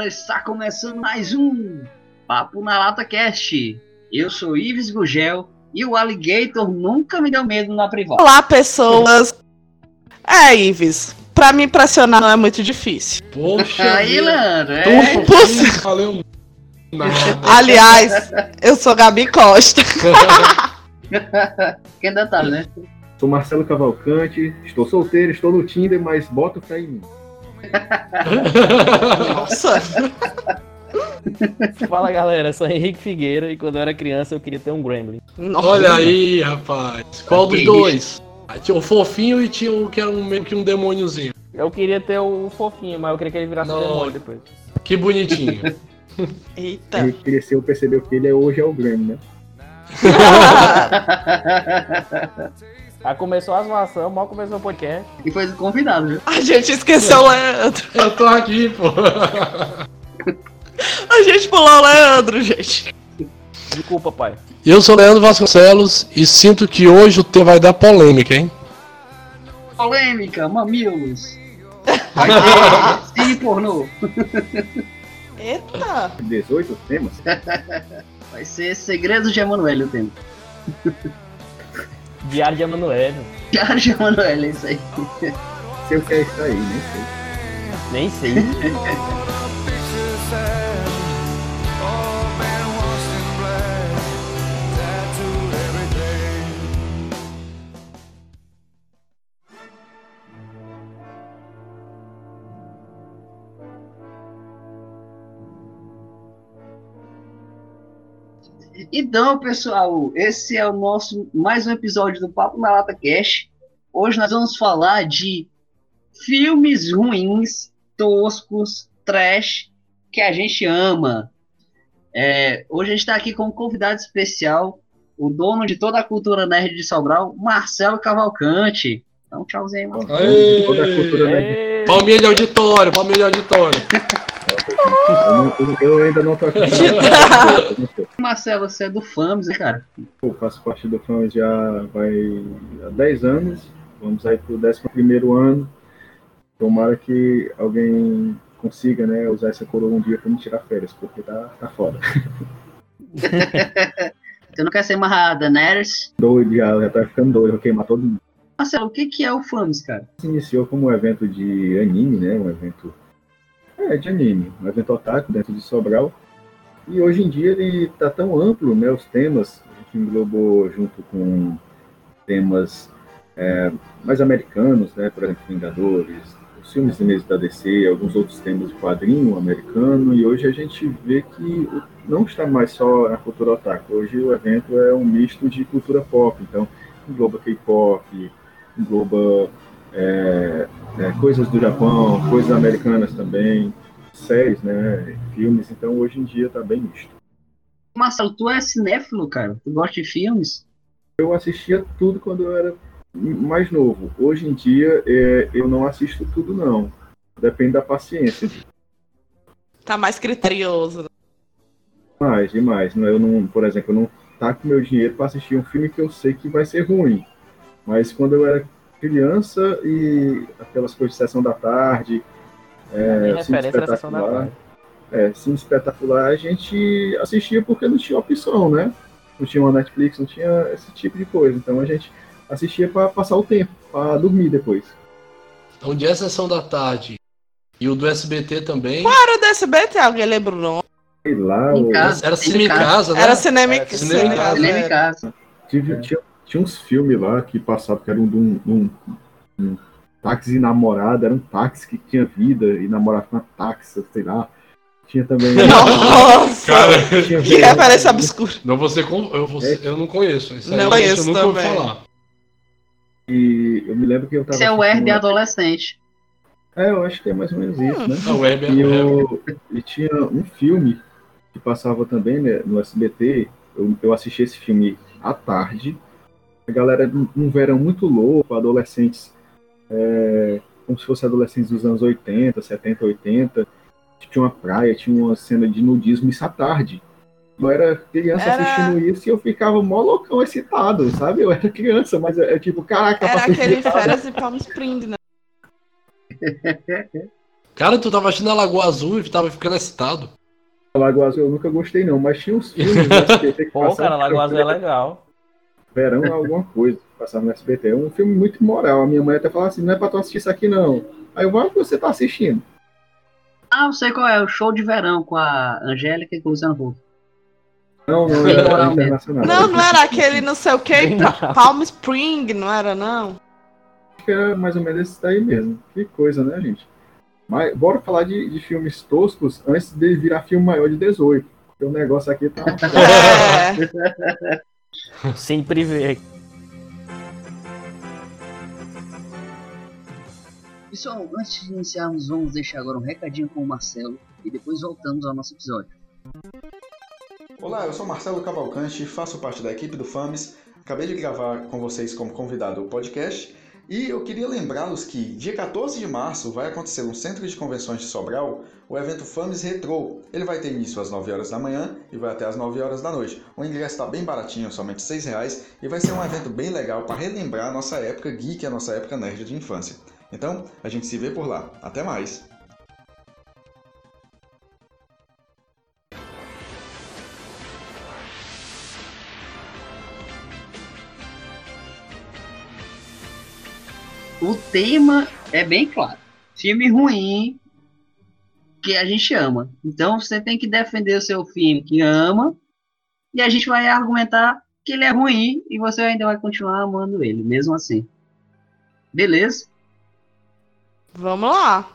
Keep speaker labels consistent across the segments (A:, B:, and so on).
A: galera, está começando mais um Papo na Lata Cast. Eu sou Ives Gugel e o Alligator nunca me deu medo na privada.
B: Olá, pessoas. É, Ives, pra me impressionar não é muito difícil.
C: Poxa,
A: Aí. Leandro, é.
C: Nada.
B: Aliás, eu sou Gabi Costa.
A: Que detalhe, né?
D: Sou Marcelo Cavalcante, estou solteiro, estou no Tinder, mas bota fé em mim.
B: Nossa.
E: Fala galera, eu sou Henrique Figueira e quando eu era criança eu queria ter um Gremlin.
B: Nossa.
C: Olha aí, rapaz. Qual dos dois? Ah, Tinha o fofinho e tinha o que era um, meio que um demôniozinho.
E: Eu queria ter o fofinho, mas eu queria que ele virasse um
C: Não.
E: demônio depois.
C: Que bonitinho.
B: Eita.
D: Ele cresceu, percebeu que ele é, hoje é o Grêmio, né?
E: Aí começou a zoação, mal começou o podcast.
A: e foi convidado, viu?
B: A gente esqueceu o Leandro.
C: Eu tô aqui, pô.
B: A gente pulou o Leandro, gente.
E: Desculpa, pai.
C: Eu sou Leandro Vasconcelos e sinto que hoje o tema vai dar polêmica, hein?
A: Polêmica, mamilos. Cine pornô.
B: Eita.
D: 18 temas.
A: Vai ser Segredos de Emanuele o tema.
E: Diário de Emanuel.
A: Diário de Emanuele, é isso aí.
D: Sei o que é isso aí, nem sei.
E: Nem sei.
A: Então, pessoal, esse é o nosso mais um episódio do Papo na Lata Cash. Hoje nós vamos falar de filmes ruins, toscos, trash, que a gente ama. É, hoje a gente está aqui com um convidado especial, o dono de toda a cultura nerd de Sobral, Marcelo Cavalcante. Então, tchauzinho, Marcelo.
C: Aê!
D: Toda a cultura?
E: Ei,
C: Palminha de auditório, palminha de auditório.
D: Eu, ainda não tô aqui.
A: Marcelo, você é do FAMS, né, cara?
D: Eu faço parte do fãs já vai há 10 anos. Vamos aí pro 11 ano. Tomara que alguém consiga, né, usar essa coroa um dia pra me tirar férias, porque tá, tá foda.
A: Você não quer ser mais a Daenerys?
D: Doido já, já tá ficando doido, vou queimar todo mundo.
A: Marcelo, o que, que é o FAMS, cara?
D: se iniciou como um evento de anime, né? Um evento é, de anime, um evento otaku dentro de Sobral. E hoje em dia ele está tão amplo, né? Os temas, a gente englobou junto com temas é, mais americanos, né? Por exemplo, Vingadores, os filmes mesa da DC, alguns outros temas de quadrinho americano. E hoje a gente vê que não está mais só na cultura otaku. Hoje o evento é um misto de cultura pop, então engloba K-pop, engloba é, é, coisas do Japão, coisas americanas também, séries, né, filmes. Então hoje em dia tá bem misto.
A: Marcelo, tu é cinéfilo, cara? Tu gosta de filmes?
D: Eu assistia tudo quando eu era mais novo. Hoje em dia é, eu não assisto tudo não. Depende da paciência.
B: Tá mais criterioso.
D: Demais, demais. Não, Eu não, por exemplo, eu não taco meu dinheiro para assistir um filme que eu sei que vai ser ruim. Mas quando eu era criança e aquelas coisas de sessão da tarde, é, Cine
E: referência sessão da tarde.
D: é, Cine espetacular, a gente assistia porque não tinha opção, né? Não tinha uma Netflix, não tinha esse tipo de coisa. Então a gente assistia para passar o tempo, para dormir depois.
C: Então, de A Sessão da Tarde e o do SBT também.
B: Era do SBT, alguém lembra o nome?
D: Sei lá,
A: Em
D: o-
A: casa.
C: Era Cine em Casa, né?
B: Era cinema,
E: É,
C: em casa.
A: Cinema em
B: é.
A: casa.
D: Tive- tinha, tinha uns filmes lá que passavam que era um, de um, um, um táxi e namorada, era um táxi que tinha vida e namorava com uma táxi, sei lá. Tinha também.
B: Nossa!
C: Cara,
D: tinha
B: Que referência obscura.
C: não você eu, você- eu não conheço. Isso aí
B: Não
C: eu
B: conheço
C: nunca ouvi
B: também.
C: falar.
D: E eu me lembro que eu tava.
A: Esse é o de
D: assistindo-
A: adolescente.
D: É, eu acho que é mais ou menos isso, né?
C: A web é
D: E,
C: é-
D: eu, e tinha um filme que passava também né, no SBT. Eu, eu assisti esse filme à tarde. A galera, num num verão muito louco, adolescentes, é, como se fossem adolescentes dos anos 80, 70, 80. Tinha uma praia, tinha uma cena de nudismo isso à tarde. Eu era criança
B: Era-
D: assistindo isso e eu ficava mó loucão excitado, sabe? Eu era criança, mas é, é tipo, caraca,
B: Era aquele
D: excitado.
B: férias e Palm Springs, né?
C: Cara, tu tava assistindo a Lagoa Azul e tava ficando excitado.
D: Lagoa Azul eu nunca gostei, não, mas tinha uns filmes que
E: Pô, cara, Lagoa Azul é legal.
D: Verão alguma coisa, passava no SBT. É um filme muito moral. A minha mãe até falava assim, não é pra tu assistir isso aqui, não. Aí eu, mas você tá assistindo.
A: Ah, eu sei qual é, o show de verão com a Angélica e com o Luciano Huck.
D: Não, não, era
A: moral mesmo.
D: internacional.
B: Não, não era aquele não sei o que, Palm Spring, não era não?
D: Acho que era mais ou menos esse daí mesmo. Que coisa, né, gente? Mas bora falar de, de filmes toscos antes de virar filme maior de 18. Porque o negócio aqui tá.
B: É.
E: Sempre vê.
A: Pessoal, antes de iniciarmos, vamos deixar agora um recadinho com o Marcelo e depois voltamos ao nosso episódio.
F: Olá, eu sou Marcelo Cavalcante, faço parte da equipe do FAMES. Acabei de gravar com vocês como convidado o podcast e eu queria lembrá-los que dia 14 de março vai acontecer no Centro de Convenções de Sobral o evento FAMES Retro. Ele vai ter início às 9 horas da manhã e vai até às 9 horas da noite. O ingresso está bem baratinho, somente 6 reais, e vai ser um evento bem legal para relembrar a nossa época geek, a nossa época nerd de infância. Então, a gente se vê por lá. Até mais!
A: O tema é bem claro. Filme ruim que a gente ama. Então você tem que defender o seu filme que ama e a gente vai argumentar que ele é ruim e você ainda vai continuar amando ele, mesmo assim. Beleza?
B: Vamos lá.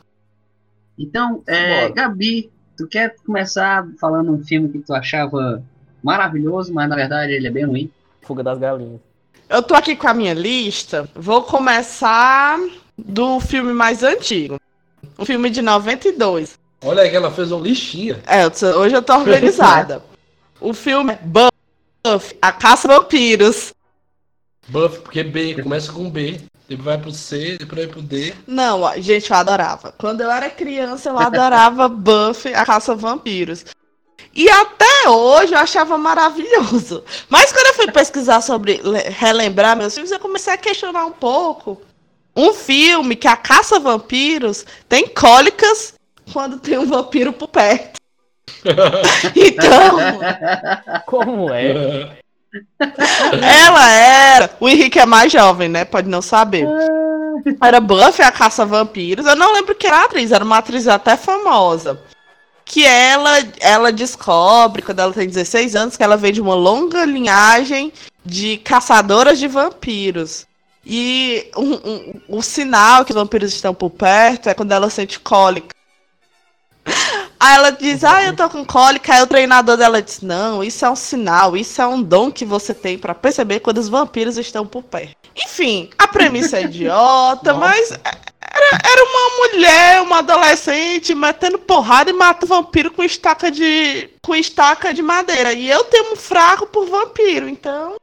A: Então, é. Gabi, tu quer começar falando um filme que tu achava maravilhoso, mas na verdade ele é bem ruim?
E: Fuga das galinhas.
B: Eu tô aqui com a minha lista. Vou começar do filme mais antigo. Um filme de 92.
C: Olha aí que ela fez uma listinha.
B: É, hoje eu tô organizada. o filme é Buffy, A Caça Vampiros.
C: Buff, porque B, começa com B, depois vai pro C, depois vai pro D.
B: Não, gente, eu adorava. Quando eu era criança, eu adorava Buffy, A Caça Vampiros. E até hoje eu achava maravilhoso. Mas quando eu fui pesquisar sobre le- relembrar meus filmes, eu comecei a questionar um pouco. Um filme que a caça vampiros tem cólicas quando tem um vampiro por perto. Então,
E: Como é?
B: ela era. O Henrique é mais jovem, né? Pode não saber. Era Buffy a caça vampiros. Eu não lembro quem era a atriz, era uma atriz até famosa. Que ela, ela descobre, quando ela tem 16 anos, que ela vem de uma longa linhagem de caçadoras de vampiros. E um- um- o sinal que os vampiros estão por perto é quando ela sente cólica. Aí ela diz, ah, eu tô com cólica. Aí o treinador dela diz, não, isso é um sinal, isso é um dom que você tem pra perceber quando os vampiros estão por perto. Enfim, a premissa é idiota,
C: Nossa.
B: mas era, era uma mulher, uma adolescente, metendo porrada e mata vampiro com estaca de. com estaca de madeira. E eu tenho um fraco por vampiro, então.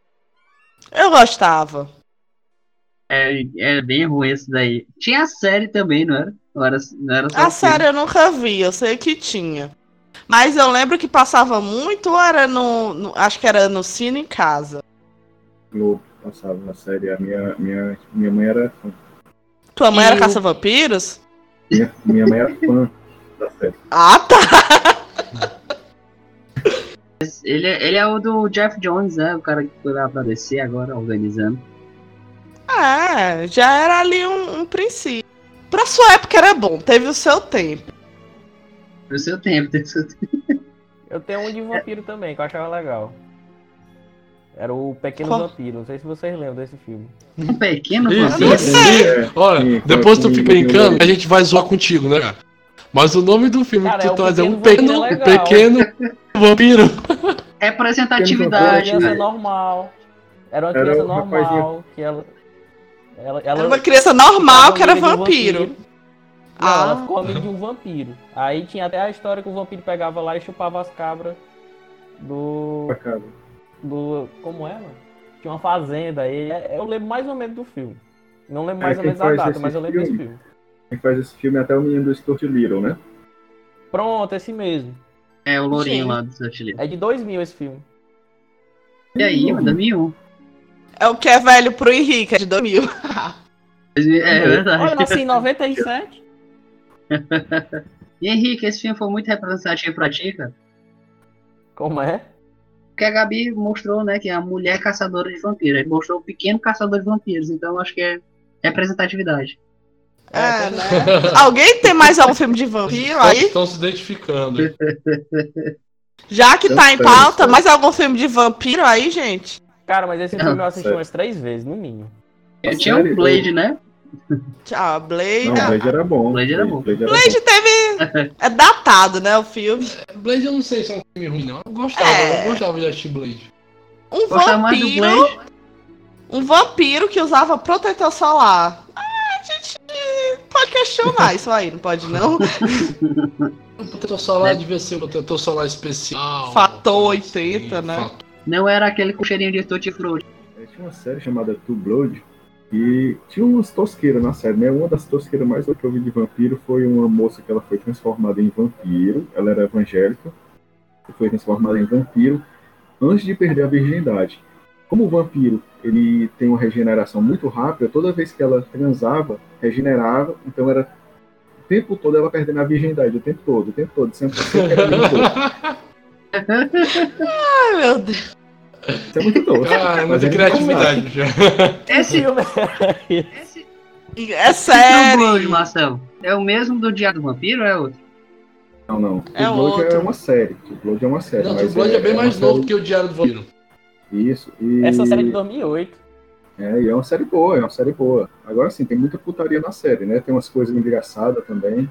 B: Eu gostava.
A: É, é bem ruim esse daí. Tinha a série também, não era? Não era, não era só
B: A
A: filme.
B: série eu nunca vi, eu sei que tinha. Mas eu lembro que passava muito, ou era no, no- Acho que era no Cine em casa.
D: Globo passava na série. A minha, minha, minha mãe era.
B: Tua mãe
A: E
B: era
A: o-
B: caça-vampiros?
D: Minha, minha mãe era fã da série.
B: Ah, tá!
A: Ele, é- ele é o do Jeff Jones, né? O cara que foi lá pra descer agora, organizando.
B: É, já era ali um, um princípio. Pra sua época era bom, teve o seu tempo.
A: Pro seu tempo, tem seu tempo.
E: Eu tenho um de vampiro também, que eu achava legal. Era o Pequeno
B: Qual?
E: Vampiro. Não sei se vocês lembram desse filme.
A: Um pequeno
C: Isso,
A: vampiro.
C: isso.
D: É,
C: Olha, depois tu fica brincando, a gente vai zoar contigo, né, cara? Mas o nome do filme
E: Cara,
C: que
E: é
C: tu
E: o
C: traz é um
E: Pequeno
C: pequeno,
E: Vampiro é
C: pequeno vampiro.
A: Representatividade,
E: Era uma criança
A: né?
E: normal. Era uma
D: Era
E: criança
D: um
E: normal. Que ela. Ela, ela
B: Era uma criança normal que era
E: um
B: vampiro.
E: Não,
B: Ah.
E: ela ficou amiga de um vampiro. Aí tinha até a história que o vampiro pegava lá e chupava as cabras do.
D: pra casa.
E: Do. Como é, mano? Tinha uma fazenda. E é- eu lembro mais ou menos do filme. Não lembro mais
D: É,
E: ou menos a
D: faz
E: data, mas eu lembro desse
D: filme?
E: filme.
D: Quem faz esse filme é até o menino do Stuart Little, né?
E: Pronto, esse mesmo.
A: É o lourinho
B: Sim.
A: lá do seu Chile.
E: É de 2000 esse filme.
A: E aí, mano, 2001.
B: É o que é velho pro Henrique, é de 2000.
A: É
E: Olha, eu
A: verdade.
E: nasci em 97.
A: E Henrique, esse filme foi muito representativo pra ti, cara?
E: Como é?
A: Porque a Gabi mostrou, né, que é a mulher caçadora de vampiros. Ele mostrou o pequeno caçador de vampiros, então acho que é representatividade.
B: É, né? Alguém tem mais algum filme de vampiro aí?
C: Estão se identificando.
B: Já que tá em pauta, mais algum filme de vampiro aí, gente?
E: Cara, mas esse filme eu assisti umas três vezes, no mínimo.
A: Eu
D: A
A: tinha o Blade, né?
B: Tchau, Blade.
D: Não, Blade era bom.
A: Blade era bom.
D: Blade era
B: Blade teve. É datado, né? O filme.
C: Blade eu não sei se é um filme ruim, não. Eu gostava,
B: É.
C: eu gostava de assistir Blade.
B: Um
A: Gostava mais do
B: vampiro.
A: Blade.
B: Um vampiro que usava protetor solar. Ah, a gente pode questionar isso aí, não pode não?
C: O protetor solar devia ser um protetor solar especial.
B: Fator 80, né?
C: Fator.
A: Não era aquele com cheirinho de tutti frutti.
D: É, Tinha uma série chamada Two Blood e tinha umas tosqueiras na série, né? Uma das tosqueiras mais que eu vi de vampiro foi uma moça que ela foi transformada em vampiro. Ela era evangélica e foi transformada em vampiro antes de perder a virgindade. Como o vampiro ele tem uma regeneração muito rápida, toda vez que ela transava, regenerava, então era o tempo todo ela perdendo a virgindade, o tempo todo, o tempo todo, sempre, sempre era o tempo todo.
B: Ai, meu Deus.
D: Isso é muito doce.
C: Ah, é muita
D: é
C: criatividade. já.
A: Esse,
E: filme
A: esse
B: É
A: True
B: sério.
A: Blood, Marcelo, é o mesmo do Diário do Vampiro ou é outro?
D: Não, não.
B: É
D: Blood é
B: outro.
D: uma série. True Blood é uma série.
C: Não,
D: mas
C: True Blood é, bem
D: uma
C: mais
D: série-
C: novo que o Diário do Vampiro.
D: Isso. E...
E: Essa série é de 2008.
D: É, e é uma série boa, é uma série boa. Agora sim, tem muita putaria na série, né? Tem umas coisas engraçadas também.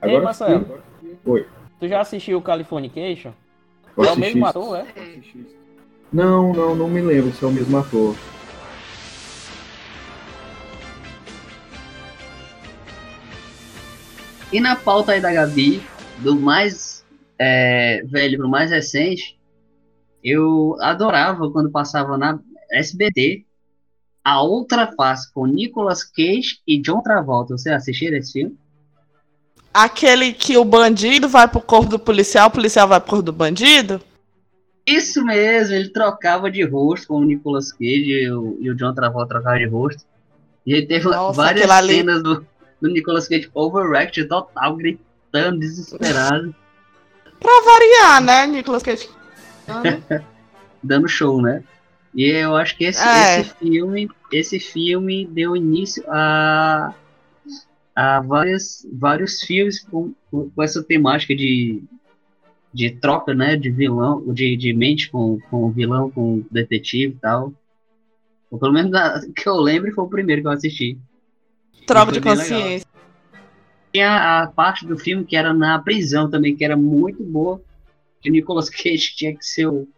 D: Agora
E: Marcelo.
D: agora. Oi.
E: Tu já assistiu Californication?
D: eu
E: É o
D: assisti
E: mesmo
D: isso.
E: ator, é?
D: Não, não, não me lembro se é o mesmo ator.
A: E na pauta aí da Gabi, do mais é, velho pro mais recente, eu adorava quando passava na SBT a outra face com Nicolas Cage e John Travolta. Você assistiu esse filme?
B: Aquele que o bandido vai pro corpo do policial, o policial vai pro corpo do bandido?
A: Isso mesmo, ele trocava de rosto com o Nicolas Cage e o, e o John Travolta trocavam de rosto. E ele teve
B: Nossa,
A: várias
B: ali-
A: cenas do, do Nicolas Cage overreact total, gritando, desesperado,
B: Pra variar, né, Nicolas Cage?
A: dando show, né? E eu acho que esse,
B: É.
A: esse filme, esse filme deu início a, a várias, vários filmes com com essa temática de, de troca, né, de vilão, de, de mente com, com o vilão, com o detetive e tal. Ou pelo menos da- que eu lembro foi o primeiro que eu assisti.
B: Troca de
A: bem legal.
B: consciência.
A: Tinha a parte do filme que era na prisão também, que era muito boa. Que o Nicolas Cage tinha que ser o,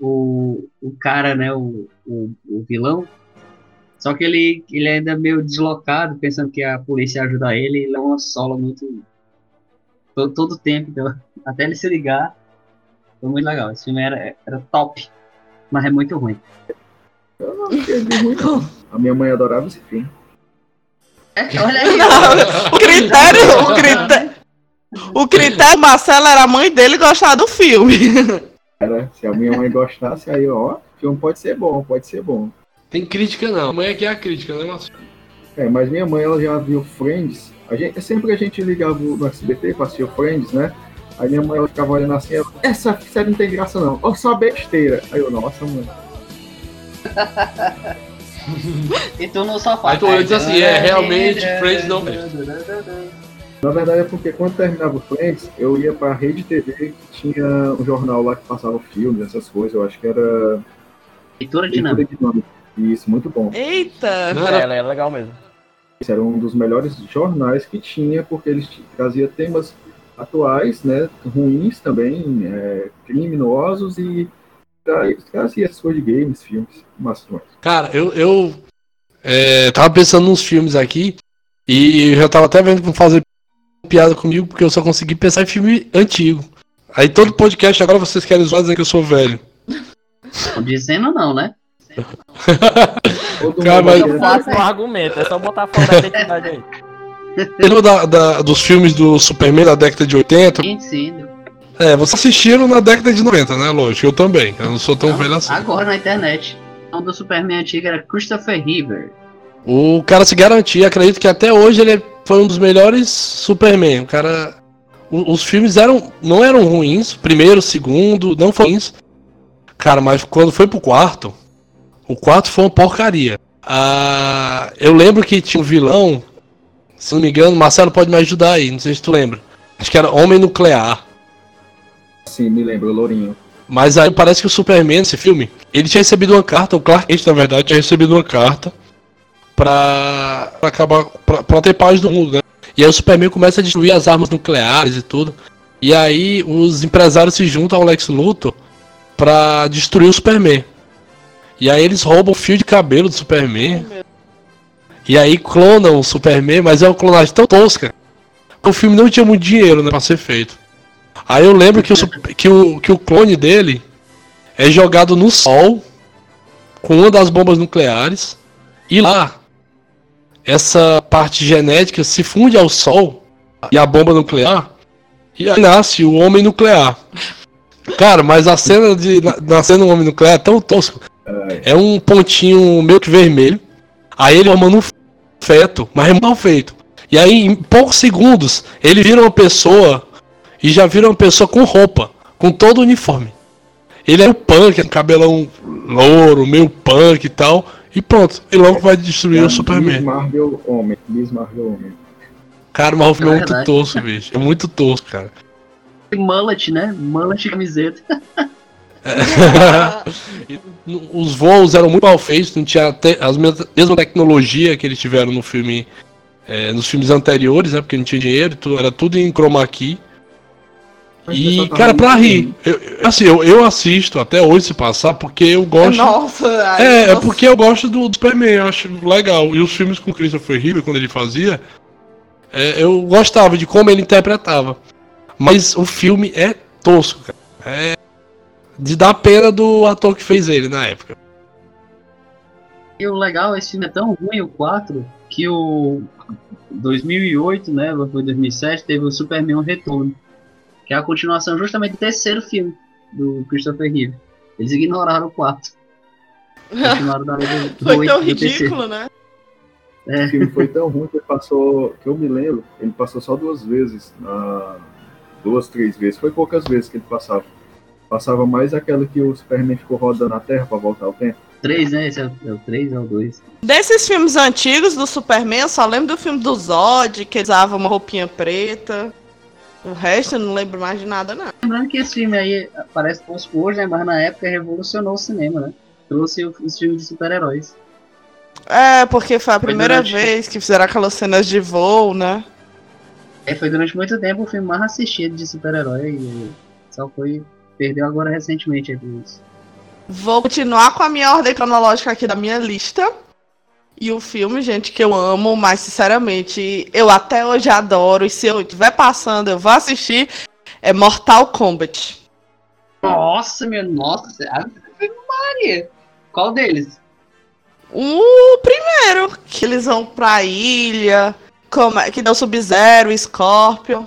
A: o, o cara, né? O, o, o vilão. Só que ele, ele é ainda meio deslocado, pensando que a polícia ajuda ele. Ele é uma sola muito. Todo, todo tempo. Então, até ele se ligar. Foi muito legal. Esse filme era, era top. Mas é muito ruim.
D: Eu não ruim, não. A minha mãe adorava esse filme.
A: É, olha aí.
B: Não, o critério, o critério, o critério Marcelo era a mãe dele gostar do filme.
D: Era, se a minha mãe gostasse, aí, ó, o filme pode ser bom, pode ser bom.
C: Tem crítica não. Amanhã aqui é a crítica, né, Márcio?
D: É, mas minha mãe, ela já viu Friends. A gente, sempre que a gente ligava no SBT pra assistir o Friends, né? Aí minha mãe ela ficava olhando assim, ela, essa série não tem graça não, ó só besteira. Aí eu, nossa, mãe.
A: E tu no sofá.
C: Aí tu olha e diz assim, é, realmente, Friends não
D: Na verdade é porque quando terminava o Friends, eu ia pra Rede TV, que tinha um jornal lá que passava filmes, essas coisas, eu acho que era
A: Leitura
D: Leitura
A: dinâmica.
D: Dinâmica. Isso, muito bom.
B: Eita!
C: Não
E: É,
C: era
E: ela é legal mesmo.
D: Esse era um dos melhores jornais que tinha, porque eles t- trazia temas atuais, né, ruins também, é, criminosos e tra- trazia essas coisas de games, filmes, mas
C: Cara, eu, eu é, tava pensando nos filmes aqui e eu já tava até vendo pra fazer piada comigo porque eu só consegui pensar em filme antigo. Aí todo podcast agora vocês querem zoar dizer que eu sou velho.
A: Não dizendo não, né?
C: Cara,
D: queria-
E: Fácil no argumento, é só botar a foto da identidade aí.
C: Lembra da, da- dos filmes do Superman da década de 80?
A: Sim.
C: É, vocês assistiram na década de 90, né? Lógico, eu também. Eu não sou tão velho assim.
A: Agora na internet. O nome do Superman antigo era Christopher Reeve.
C: O cara se garantia, acredito que até hoje ele foi um dos melhores Superman. O cara. o- Os filmes eram, não eram ruins. Primeiro, segundo, não foram ruins. Cara, mas quando foi pro quarto, o quarto foi uma porcaria. Ah, eu lembro que tinha um vilão, se não me engano, Marcelo pode me ajudar aí, não sei se tu lembra. Acho que era Homem Nuclear.
D: Sim, me lembro, o Lourinho.
C: Mas aí parece que o Superman, esse filme, ele tinha recebido uma carta, o Clark Kent, na verdade, tinha recebido uma carta pra, pra acabar, pra, pra ter paz no mundo, né? E aí o Superman começa a destruir as armas nucleares e tudo. E aí os empresários se juntam ao Lex Luthor pra destruir o Superman. E aí eles roubam o fio de cabelo do Superman. E aí clonam o Superman, mas é uma clonagem tão tosca. O filme não tinha muito dinheiro, né, pra ser feito. Aí eu lembro que o, que o, que o clone dele é jogado no sol com uma das bombas nucleares. E lá, essa parte genética se funde ao sol e a bomba nuclear. E aí nasce o homem nuclear. Cara, mas a cena de na- nascendo um homem nuclear é tão tosco. É um pontinho meio que vermelho. Aí ele formando um feto, mas é mal feito. E aí, em poucos segundos, ele vira uma pessoa e já vira uma pessoa com roupa, com todo o uniforme. Ele é um punk, é um cabelão louro, meio punk e tal. E pronto, e logo vai destruir
D: É
C: o
D: Miss
C: Superman.
D: Marvel Homem. Miss Marvel Homem.
C: Cara, o filme é
A: É
C: muito tosco, bicho. É muito tosco, cara.
A: Mullet, né? Mullet e camiseta.
C: Os voos eram muito mal feitos, não tinha te- as mes- mesma tecnologia que eles tiveram no filme, é, nos filmes anteriores, né? Porque não tinha dinheiro, tudo, era tudo em chroma key. E,
D: pessoal tava
C: cara, pra rir, eu, assim, eu, eu assisto até hoje se passar, porque eu gosto.
B: Nossa, ai,
C: É, é
B: nossa.
C: porque eu gosto do, do Superman, eu acho legal. E os filmes com Christopher Reeve, quando ele fazia, é, eu gostava de como ele interpretava. Mas o filme é tosco, cara. É de dar pena do ator que fez ele na época.
A: E o legal, esse filme é tão ruim, o 4, que o 2008, né, foi 2007, teve o Superman Retorno, que é a continuação justamente do terceiro filme do Christopher Reeve. Eles ignoraram o 4. Continuaram da do, do
B: Foi
A: oito-
B: tão
A: do terceiro.
B: ridículo, né?
D: O filme foi tão ruim que ele passou, que eu me lembro, ele passou só duas vezes, na, duas, três vezes, foi poucas vezes que ele passava. Passava mais aquela que o Superman ficou rodando na Terra pra voltar ao tempo.
A: 3, né? Esse é o, é o 3 ou o 2?
B: Desses filmes antigos do Superman, eu só lembro do filme do Zod, que ele usava uma roupinha preta. O resto eu não lembro mais de nada, não.
A: Lembrando que esse filme aí parece tosco hoje, né? Mas na época revolucionou o cinema, né? Trouxe o- os filmes de super-heróis.
B: É, porque foi a primeira
A: durante-
B: vez que fizeram aquelas cenas de voo, né?
A: É, foi durante muito tempo o filme mais assistido de super-herói e só foi. Perdeu agora recentemente isso.
B: Vou continuar com a minha ordem cronológica aqui da minha lista. E o filme, gente, que eu amo, mas sinceramente, eu até hoje adoro. E se eu estiver passando, eu vou assistir. É Mortal Kombat.
A: Nossa, meu, nossa, Maria. Qual deles?
B: O primeiro, que eles vão pra ilha, como é- que o Sub-Zero, Scorpion.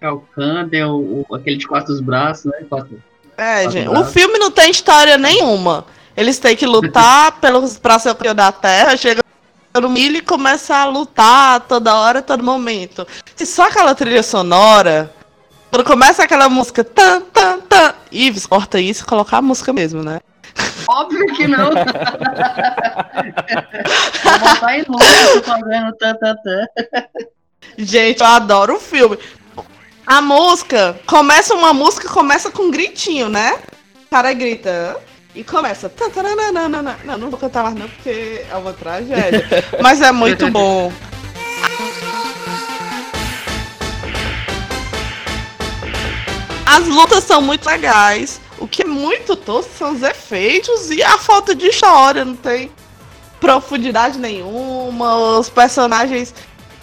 A: É o Kandel, o, o- aquele de quatro braços, né? Quatro.
B: É,
A: Tá
B: gente.
A: bravo.
B: O filme não tem história nenhuma. Eles têm que lutar pelos, pra ser o campeão da Terra, chega no milho e começa a lutar toda hora, todo momento. Se só aquela trilha sonora, quando começa aquela música tan, tan, tan, Ives, corta isso e colocar a música mesmo, né?
A: Óbvio que não. Vou botar em fazendo tan, tan, tan.
B: Gente, eu adoro o filme. A música, começa uma música, começa com um gritinho, né? O cara grita e começa. Não, não vou cantar mais não, porque é uma tragédia. Mas é muito bom. As lutas são muito legais. O que é muito tosco são os efeitos e a falta de história. Não tem profundidade nenhuma. Os personagens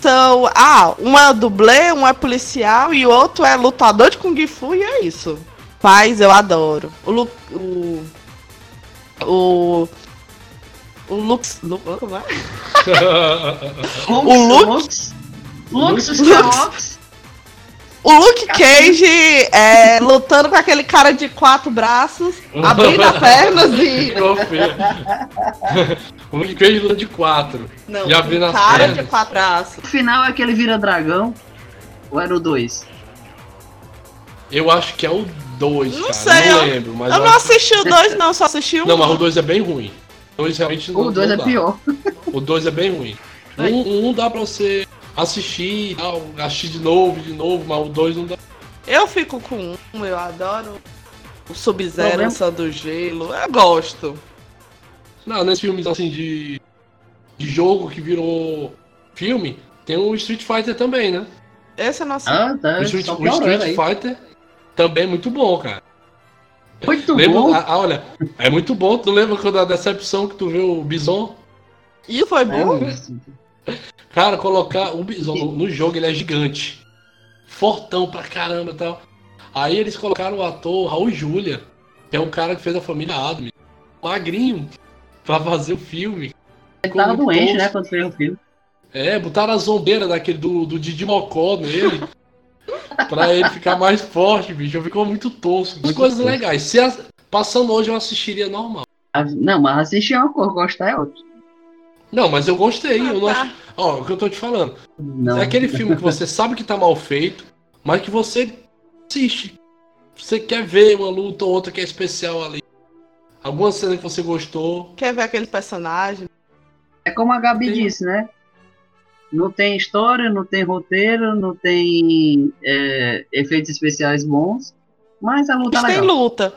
B: são. Ah, um é dublê, um é policial e o outro é lutador de Kung Fu e é isso. Paz, eu adoro. O Lu, o. O. O Lux. Lu, como é?
A: Lux,
B: O Lux?
A: Lux, Lux,
B: Lux.
A: Lux.
B: O Luke Cage é, lutando com aquele cara de quatro braços, abrindo as pernas e.
C: O Luke Cage luta de quatro.
B: Não,
C: E abrindo
B: um
C: as
B: cara
C: pernas.
B: de quatro braços.
A: O final é aquele vira dragão. Ou era o 2?
C: Eu acho que é o 2,
B: Não
C: cara.
B: sei,
C: não
B: eu-
C: lembro, mas
B: Eu
C: eu
B: não
C: acho-
B: assisti o dois, não, só assisti o
C: Não, mas o 2 é bem ruim. O 2 realmente não
A: O 2
C: não
A: é
C: dá.
A: pior.
C: O 2 é bem ruim. Um, um dá pra você assistir e tal, assistir de novo, de novo, mas o 2 não dá.
B: Eu fico com um, eu adoro o Sub-Zero, essa do gelo. Eu gosto.
C: Não, nesses filmes assim de, de jogo que virou filme, tem o Street Fighter também, né?
B: Esse é nosso.
A: Ah, tá.
C: o Street, o Street
A: aí.
C: Fighter também é muito bom, cara.
A: Muito
C: Lembra,
A: bom.
C: ah, ah, olha, é muito bom. Tu lembra quando a decepção que tu viu o Bison?
B: E foi bom.
A: É,
C: Cara, colocar o Bison no, jogo, ele é gigante. Fortão pra caramba e tal. Aí eles colocaram o ator Raul Julia, que é um cara que fez a família Adams. Magrinho, pra fazer o filme.
A: Ele tava doente, né, quando fez o filme.
C: É, botaram a zombeira daquele do, do Didi Mocó nele. pra ele ficar mais forte, bicho. Ficou muito tosco.
A: Muito
C: coisas
A: tosco.
C: legais. Se a- passando hoje eu assistiria normal.
A: Não, mas assistir é uma coisa, gostar é outra.
C: Não, mas eu gostei. Eu não
B: Ah, tá.
C: acho... Ó, o que eu tô te falando.
A: Não.
C: É aquele filme que você sabe que tá mal feito, mas que você assiste. Você quer ver uma luta ou outra que é especial ali. Alguma cena que você gostou.
B: Quer ver aquele personagem?
A: É como a Gabi
C: Tem-
A: disse, né? Não tem história, não tem roteiro, não tem é, efeitos especiais bons, mas a luta é
B: Mas tem
A: legal.
B: luta.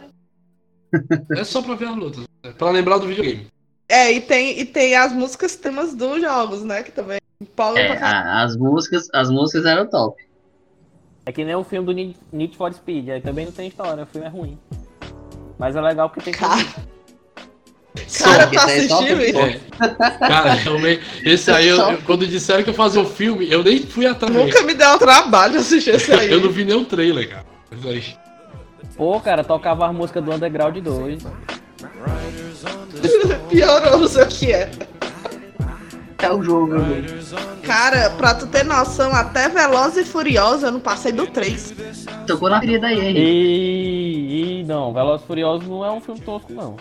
C: É só pra ver as lutas. É pra lembrar do videogame.
B: É, e tem, e tem as músicas temas dos jogos, né? Que também
A: É,
B: pra
A: as músicas, as músicas eram top.
E: É que nem o filme do Need Need for Speed, aí também não tem história, o filme é ruim. Mas é legal porque tem
B: Cara, cara tá assistindo isso?
C: Cara, realmente. Esse aí, eu- eu- quando disseram que ia fazer o filme, eu nem fui atrás.
B: Nunca me deu trabalho assistir esse aí.
C: Eu não vi nem o trailer, cara.
E: Pô, cara, tocava as músicas do Underground 2.
B: Piorou, não sei o que é.
A: É o jogo.
B: Cara, pra tu ter noção, até Veloz e Furiosa eu não passei do 3.
A: Tocou na ferida aí, Henrique.
E: E, e não, Velozes e Furiosos não é um filme tosco, não.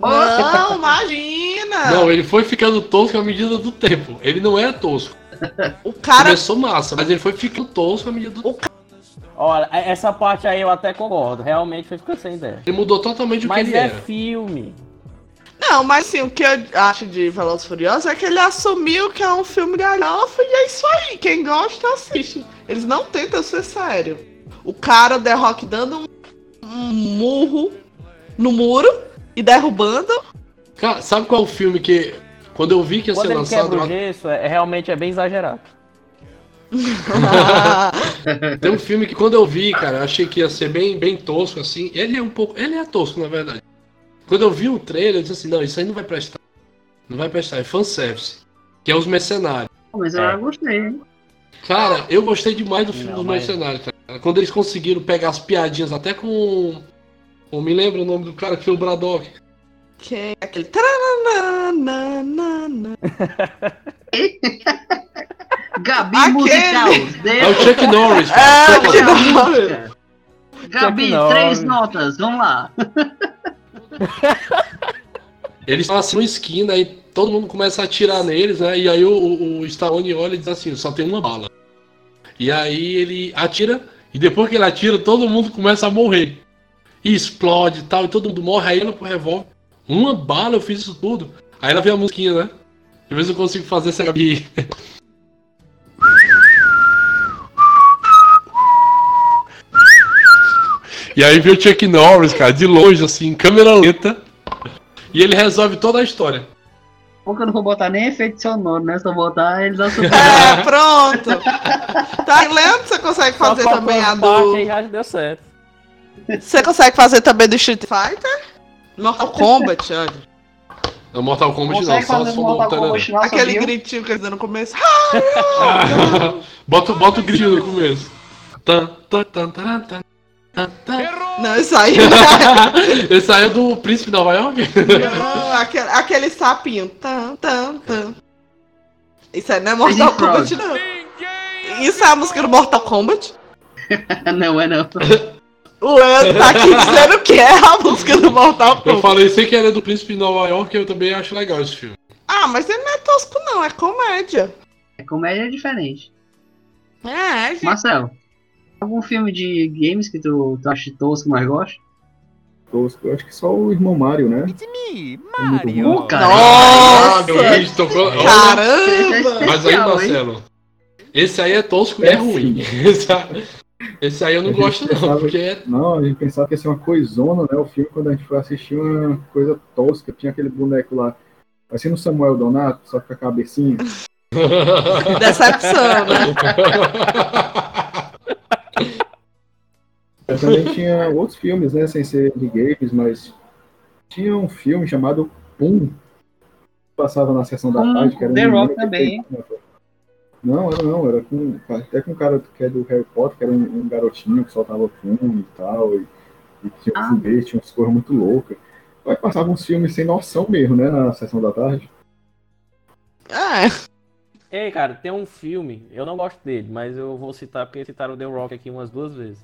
B: Não, imagina!
C: Não, ele foi ficando tosco à medida do tempo. Ele não é tosco.
B: o cara.
C: Começou massa, mas ele foi ficando tosco à medida do tempo.
E: Olha, essa parte aí eu até concordo, realmente foi ficando sem ideia.
C: Ele mudou totalmente o que
E: Mas
C: ele
E: é
C: era.
E: filme.
B: Não, mas sim, o que eu acho de Veloz e Furiosa é que ele assumiu que é um filme galhofa e é isso aí. Quem gosta, assiste. Eles não tentam ser sério. O cara, The Rock, dando um, um murro no muro e derrubando.
C: Cara, sabe qual é o filme que. Quando eu vi que ia
E: Quando
C: ser
E: ele
C: lançado.
E: quebra o gesso, é, é- realmente é bem exagerado.
C: Tem um filme que quando eu vi, cara, eu achei que ia ser bem, bem tosco, assim. Ele é um pouco. Ele é tosco, na verdade. Quando eu vi o trailer, eu disse assim, não, isso aí não vai prestar. Não vai prestar, é fanservice. Que é os mercenários.
A: Mas eu
E: É.
A: já gostei, hein?
C: Cara, eu gostei demais do filme
E: Não,
C: dos
E: mas-
C: mercenários, cara. Quando eles conseguiram pegar as piadinhas até com. Eu me lembro o nome do cara que foi o Braddock.
B: Quem? Aquele. tarananana.
A: Gabi
B: Aquele-
A: musical.
C: É o Chuck Norris,
B: É,
C: cara.
B: o
A: eu
B: Chuck Norris.
A: Gabi,
E: Chuck Norris.
A: três notas, vamos lá.
C: Eles estão assim esquina e todo mundo começa a atirar neles, né? E aí o, o, o Stallone olha e diz assim, só tem uma bala. E aí ele atira, e depois que ele atira, todo mundo começa a morrer. E explode e tal, e todo mundo morre, aí ela pro revólver. Uma bala, eu fiz isso tudo. Aí ela vê a musiquinha, né? Às vezes eu consigo fazer essa Gabi. E aí vê o Chuck Norris, cara, de longe, assim, em câmera lenta. E ele resolve toda a história.
A: Porque eu não vou botar nem efeito sonoro, né? Só botar eles assumindo.
B: É, pronto. Tá lendo? Você consegue
E: Só
B: fazer
E: faltou
B: também a do.
E: já deu certo.
B: Você consegue fazer também do Street Fighter? Mortal Kombat, olha.
C: No Mortal Kombat não,
A: Consegue
C: só só
A: no
C: do
A: Mortal
C: Tanana.
A: Kombat,
B: Aquele
A: sabia?
B: gritinho que eles dão no começo.
C: bota, bota o gritinho no começo. Tan, tan, tan, tan, tan,
B: Não, isso aí não
C: Esse aí é do Príncipe de Nova York?
B: é. Não, aquele, aquele sapinho. Tan, tan, tan. Isso aí não é Mortal. Kombat, não. Isso é a música do Mortal Kombat?
A: não é não.
B: O Leandro tá aqui dizendo que é a música do Mortal
C: Eu
B: Kombat.
C: falei sem querer do Príncipe de Nova York, eu também acho legal esse filme.
B: Ah, mas ele não é tosco não, é comédia.
A: É comédia diferente.
B: É, gente.
A: Marcelo, algum filme de games que tu, tu acha tosco, mas gosta?
D: Tosco. Eu acho que só o irmão Mario, né?
G: Mario.
A: Pô, cara.
B: Nossa!
C: Tocou.
B: Caramba!
C: Mas aí? Marcelo, esse aí é tosco e é ruim. Esse aí, esse aí eu não gosto não,
D: pensava-
C: porque é
D: Não, a gente pensava que ia ser uma coisona, né? O filme, quando a gente foi assistir, uma coisa tosca. Tinha aquele boneco lá, parecendo o Samuel Donato, só com a cabecinha.
B: Decepção, né?
D: Eu também tinha outros filmes, né? Sem ser de games, mas tinha um filme chamado Pum. que Passava na sessão da tarde, que era um
A: The
D: menino
A: Rock também,
D: fez- Não, era não, era com. Até com um cara que é do Harry Potter, que era um, um garotinho que soltava fumo e tal, e, e tinha um
A: Ah.
D: foguete, tinha umas coisas muito loucas. Aí passava uns filmes sem noção mesmo, né? Na sessão da tarde.
B: É.
E: Ei, cara, tem um filme, eu não gosto dele, mas eu vou citar porque citaram o The Rock aqui umas duas vezes.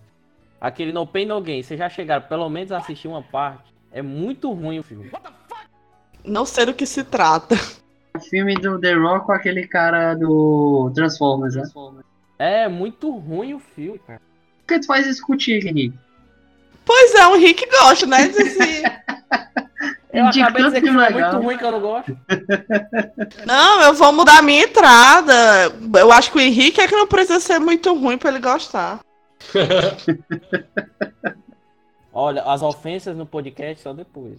E: Aquele No Pain No Gain, vocês já chegaram pelo menos a assistir uma parte? É muito ruim o filme.
B: Não sei do que se trata.
A: O filme do The Rock com aquele cara do Transformers, né?
E: É muito ruim o filme, cara.
A: Por que tu faz isso contigo, Henrique?
B: Pois é, o Rick gosta, né?
E: Eu
A: De
E: acabei de dizer que filme é
A: legal.
E: muito ruim que eu não gosto.
B: não, eu vou mudar a minha entrada. Eu acho que o Henrique é que não precisa ser muito ruim pra ele gostar.
E: Olha, as ofensas no podcast só depois.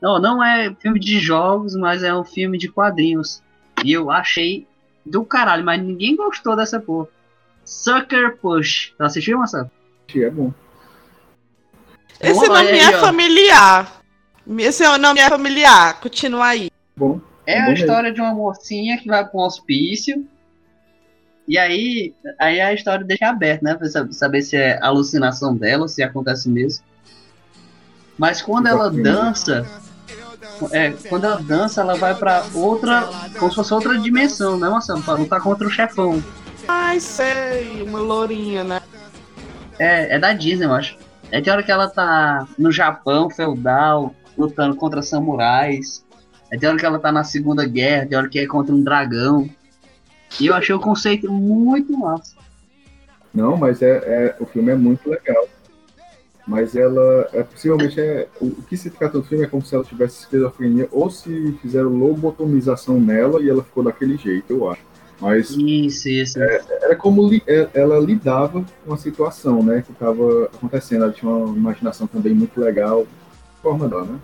A: Não, não é filme de jogos, mas é um filme de quadrinhos. E eu achei do caralho, mas ninguém gostou dessa porra. Sucker Push. Tu assistiu, Marcelo?
D: Que é bom.
B: Esse
A: Olha
B: nome
A: aí,
B: é
A: ó.
B: familiar. Esse nome é familiar. Continua aí.
D: Bom.
A: É
D: Bom
A: a
D: mesmo.
A: história de uma mocinha que vai pra um hospício. E aí, aí a história deixa aberta, né? Pra sab- saber se é alucinação dela, se acontece mesmo. Mas quando ela dança, é, quando ela dança, ela vai pra outra, como se fosse outra dimensão, né, Marcelo? Pra lutar contra o chefão.
B: Ai, sei. Uma lourinha, né?
A: É, é da Disney, eu acho. É de hora que ela tá no Japão feudal, lutando contra samurais. É de hora que ela tá na Segunda Guerra, de hora que é contra um dragão. E eu achei o conceito muito massa.
D: Não, mas é, é- o filme é muito legal. Mas ela, é, possivelmente, é, o, o que se trata do filme é como se ela tivesse esquizofrenia ou se fizeram lobotomização nela e ela ficou daquele jeito, eu acho. Mas
A: Isso, isso.
D: era como li- é- ela lidava com a situação, né, que estava acontecendo. Ela tinha uma imaginação também muito legal. Forma dela, né?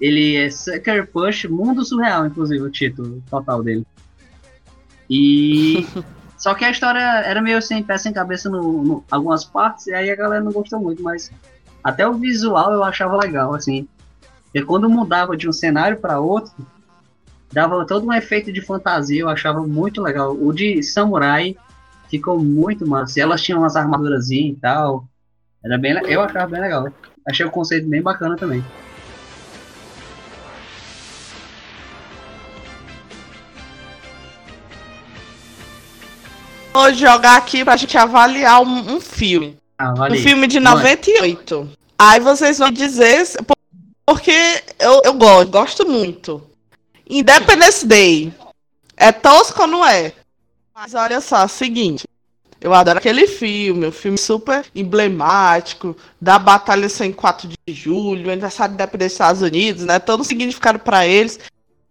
A: Ele é Sucker Push Mundo Surreal, inclusive, o título total dele. E. Só que a história era meio sem pé, sem cabeça no, no- algumas partes, e aí a galera não gostou muito, mas até o visual eu achava legal, assim. E quando mudava de um cenário para outro, dava todo um efeito de fantasia, eu achava muito legal. O de samurai ficou muito massa. E elas tinham umas armaduras e tal. Era bem, eu achava bem legal. Achei o conceito bem bacana também.
B: Vou jogar aqui pra gente avaliar um, um filme.
A: Ah,
B: Um filme de
A: Vai.
B: 98. Aí vocês vão dizer. Porque eu, eu gosto, gosto muito. Independence Day. É tosco ou não é? Mas olha só, é o seguinte. Eu adoro aquele filme, um filme super emblemático, da Batalha 104 de Julho, aniversário da independência dos Estados Unidos, né? Todo significado para eles.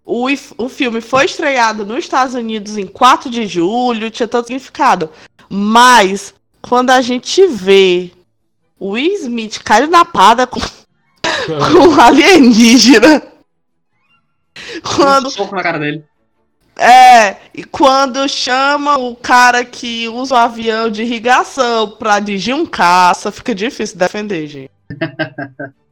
B: O, o filme foi estreado nos Estados Unidos em 4 de julho, tinha todo significado. Mas, quando a gente vê o Will Smith caindo na pada com, com um alienígena. Quando
A: Um soco na cara dele.
B: é, e quando chama o cara que usa o avião de irrigação pra dirigir um caça, fica difícil defender, gente.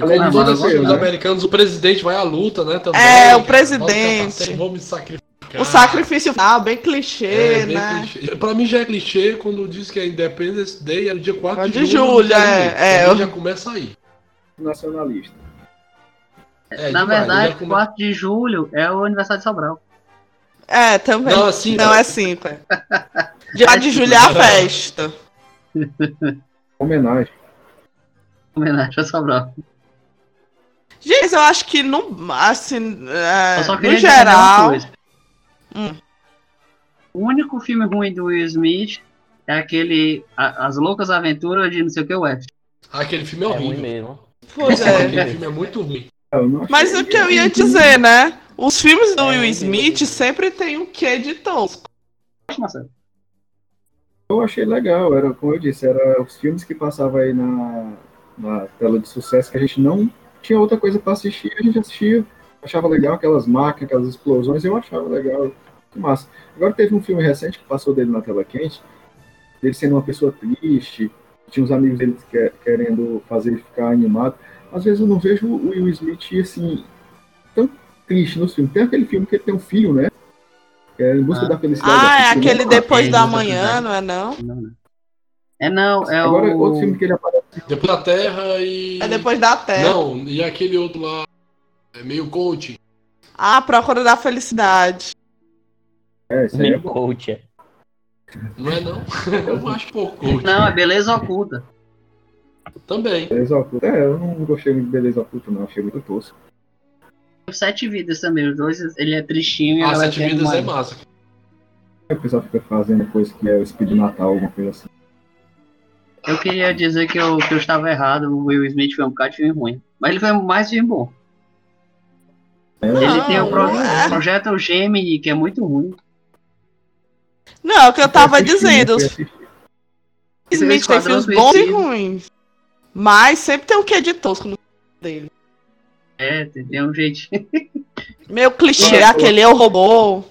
A: Não,
C: todos
A: mas
C: os
A: agora-
C: americanos, o presidente vai à luta, né? Também,
B: É, o
C: cara.
B: presidente.
C: Capacete, Vou me sacrificar.
B: O sacrifício final, bem clichê,
C: É, bem
B: né?
C: clichê. Pra mim já é clichê quando diz que é Independence Day é no dia 4 de,
B: De
C: julho.
B: julho,
C: Estados
B: é, é, eu-
C: já começa aí.
D: Nacionalista.
C: É,
A: Na
C: demais,
A: verdade,
C: come-
A: 4 de julho é o aniversário de Sobral.
B: É, também.
C: Não,
B: Não,
C: assim,
B: é 5. É. Dia de julho é a festa.
D: Homenagem.
A: Homenagem a Sobral.
B: Gente, eu acho que no, assim, é,
A: Eu só
B: no geral. Hum.
A: O único filme ruim do Will Smith é aquele A- As Loucas Aventuras de não sei o que o F.
C: Ah, aquele filme é
E: É ruim
C: horrível.
E: mesmo.
B: Pois é.
C: Aquele filme é muito ruim.
D: Não
B: Mas o que eu ia dizer, né? Os filmes do Will Smith sempre tem um quê de tosco.
D: Eu achei legal, era como eu disse, era os filmes que passavam aí na, na tela de sucesso que a gente não tinha outra coisa para assistir, a gente assistia, achava legal aquelas máquinas, aquelas explosões, eu achava legal, que massa. Agora teve um filme recente que passou dele na tela quente, dele sendo uma pessoa triste, tinha uns amigos dele que- querendo fazer ele ficar animado. Às vezes eu não vejo o Will Smith assim tão triste nos filmes. Tem aquele filme que ele tem um filho, né? Que é Em Busca
A: Ah.
D: da Felicidade.
B: Ah, é
D: Assiste,
B: aquele
D: né?
B: depois
A: é,
B: da manhã, não é não?
A: Não, não. É não, é
D: Agora,
A: o.
D: outro filme que ele aparece.
C: Depois da Terra e.
B: É depois da Terra.
C: Não, e aquele outro lá. É meio coach.
B: Ah, Procura da Felicidade.
D: É, é
E: Meio
D: bom.
E: coach. é.
C: Não é não? Eu acho pouco coach.
A: Não, é Beleza Oculta.
C: Também.
D: Beleza Oculta. É, eu não gostei muito de Beleza Oculta, não. Achei muito tosco.
A: Sete Vidas também. Os dois, ele é tristinho e a
C: Ah, Sete Vidas é massa.
D: O pessoal fica fazendo coisa que é o Speed Natal, alguma coisa assim.
A: Eu queria dizer que eu, que eu estava errado. O Will Smith foi um bocado de filme ruim. Mas ele foi mais filme bom. Ele tem o pro-
B: é.
A: projeto Gemini, que é muito ruim.
B: Não, é o que eu tava
D: Fui assistir,
B: dizendo.
D: assistir.
B: Smith tem filmes bons e ruins. Mas sempre tem um quê de tosco no dele.
A: É, tem, um jeito.
B: Meio clichê,
D: É,
B: aquele eu robô.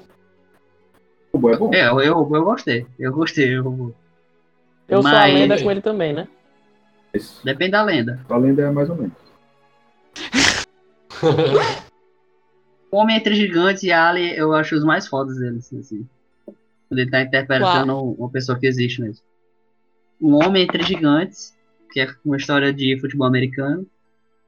D: É bom.
A: É, eu, eu, eu gostei. Eu gostei. Eu...
E: Eu sou a
A: Mas-
E: lenda com ele também, né?
D: Isso.
A: Depende da lenda.
D: A lenda é mais ou menos.
A: O Homem Entre Gigantes e Ali, eu acho os mais fodas deles, assim. Quando ele tá interpretando uma pessoa que existe mesmo. Um Homem Entre Gigantes, que é uma história de futebol americano.